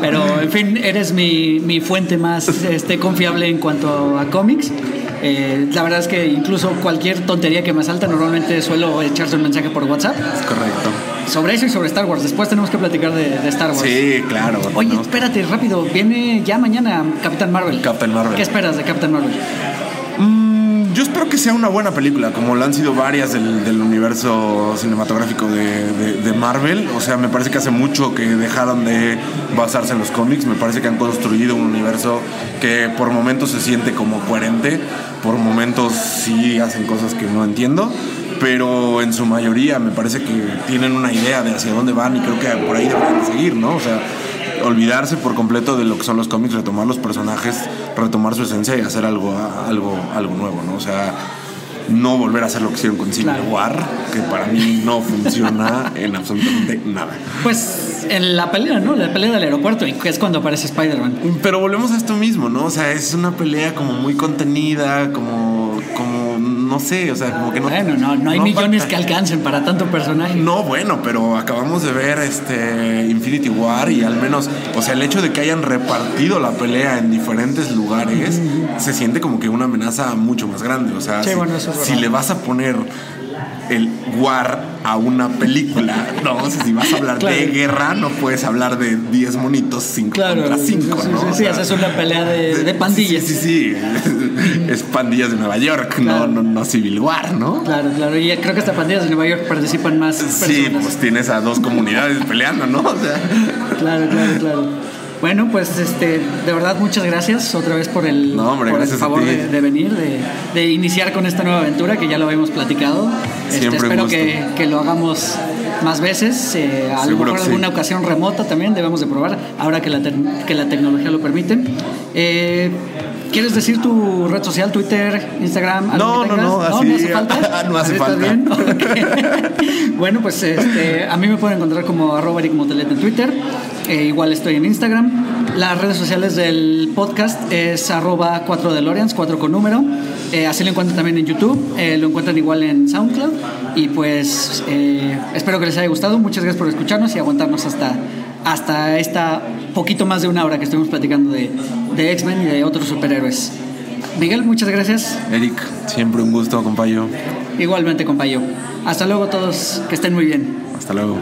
[SPEAKER 1] Pero, en fin, eres mi, mi fuente más este, confiable en cuanto a cómics. Eh, la verdad es que incluso cualquier tontería que me salta, normalmente suelo echarse un mensaje por WhatsApp
[SPEAKER 2] Es correcto.
[SPEAKER 1] Sobre eso y sobre Star Wars. Después tenemos que platicar de, de Star Wars.
[SPEAKER 2] Sí, claro.
[SPEAKER 1] Oye,
[SPEAKER 2] ¿no?
[SPEAKER 1] espérate, rápido. Viene ya mañana Capitán Marvel.
[SPEAKER 2] Captain Marvel.
[SPEAKER 1] ¿Qué esperas de Captain Marvel?
[SPEAKER 2] Mm, yo espero que sea una buena película, como lo han sido varias del, del universo cinematográfico de, de- de Marvel. O sea, me parece que hace mucho que dejaron de basarse en los cómics. Me parece que han construido un universo que por momentos se siente como coherente, por momentos sí hacen cosas que no entiendo. Pero en su mayoría me parece que tienen una idea de hacia dónde van y creo que por ahí deberían seguir, ¿no? O sea, olvidarse por completo de lo que son los cómics, retomar los personajes, retomar su esencia y hacer algo, algo, algo nuevo, ¿no? O sea, no volver a hacer lo que hicieron con Civil
[SPEAKER 1] Claro.
[SPEAKER 2] War, que para mí no funciona en absolutamente nada.
[SPEAKER 1] Pues en la pelea, ¿no? La pelea del aeropuerto, y que es cuando aparece Spider-Man.
[SPEAKER 2] Pero volvemos a esto mismo, ¿no? O sea, es una pelea como muy contenida, como no sé, o sea, como que no.
[SPEAKER 1] Bueno, no, no hay millones que alcancen para tanto personaje.
[SPEAKER 2] No, bueno, pero acabamos de ver este Infinity War y al menos, o sea, el hecho de que hayan repartido la pelea en diferentes lugares se siente como que una amenaza mucho más grande. O sea,
[SPEAKER 1] Sí,
[SPEAKER 2] si,
[SPEAKER 1] bueno, eso es
[SPEAKER 2] si
[SPEAKER 1] verdad.
[SPEAKER 2] le vas a poner el War a una película, no, o sea, si vas a hablar
[SPEAKER 1] Claro.
[SPEAKER 2] de guerra, no puedes hablar de 10 monitos 5
[SPEAKER 1] Claro,
[SPEAKER 2] contra
[SPEAKER 1] sí,
[SPEAKER 2] 5,
[SPEAKER 1] sí,
[SPEAKER 2] ¿no?
[SPEAKER 1] sí,
[SPEAKER 2] O sea,
[SPEAKER 1] es una pelea de, de pandillas.
[SPEAKER 2] Sí, sí, sí. es pandillas de Nueva York,
[SPEAKER 1] Claro.
[SPEAKER 2] no, no, no Civil War, ¿no?
[SPEAKER 1] Claro, claro. Y creo que hasta pandillas de Nueva York participan más personas.
[SPEAKER 2] Sí, pues tienes a dos comunidades peleando, ¿no? O sea,
[SPEAKER 1] Claro, claro, claro. Bueno, pues este, de verdad muchas gracias otra vez por el,
[SPEAKER 2] No, hombre,
[SPEAKER 1] por el favor de, de venir, de, de iniciar con esta nueva aventura que ya lo habíamos platicado. Este, espero que, que lo hagamos más veces, eh, a lo mejor
[SPEAKER 2] que sí.
[SPEAKER 1] alguna ocasión remota también debemos de probar, ahora que la, te- que la tecnología lo permite. Eh, ¿Quieres decir tu red social, Twitter, Instagram?
[SPEAKER 2] No, no, no, así-
[SPEAKER 1] no hace falta.
[SPEAKER 2] no hace
[SPEAKER 1] ¿Estás
[SPEAKER 2] falta.
[SPEAKER 1] bien? Ok. bueno, pues este, a mí me pueden encontrar como arroba Eric Motelet en Twitter. Eh, igual estoy en Instagram. Las redes sociales del podcast es arroba 4 DeLoreans, 4 con número. Eh, así lo encuentran también en YouTube. Eh, lo encuentran igual en SoundCloud. Y pues eh, espero que les haya gustado. Muchas gracias por escucharnos y aguantarnos hasta, hasta esta poquito más de una hora que estuvimos platicando de, de X-Men y de otros superhéroes. Miguel, muchas gracias.
[SPEAKER 2] Eric, siempre un gusto, compañero.
[SPEAKER 1] Igualmente, compañero. Hasta luego todos, que estén muy bien.
[SPEAKER 2] Hasta luego.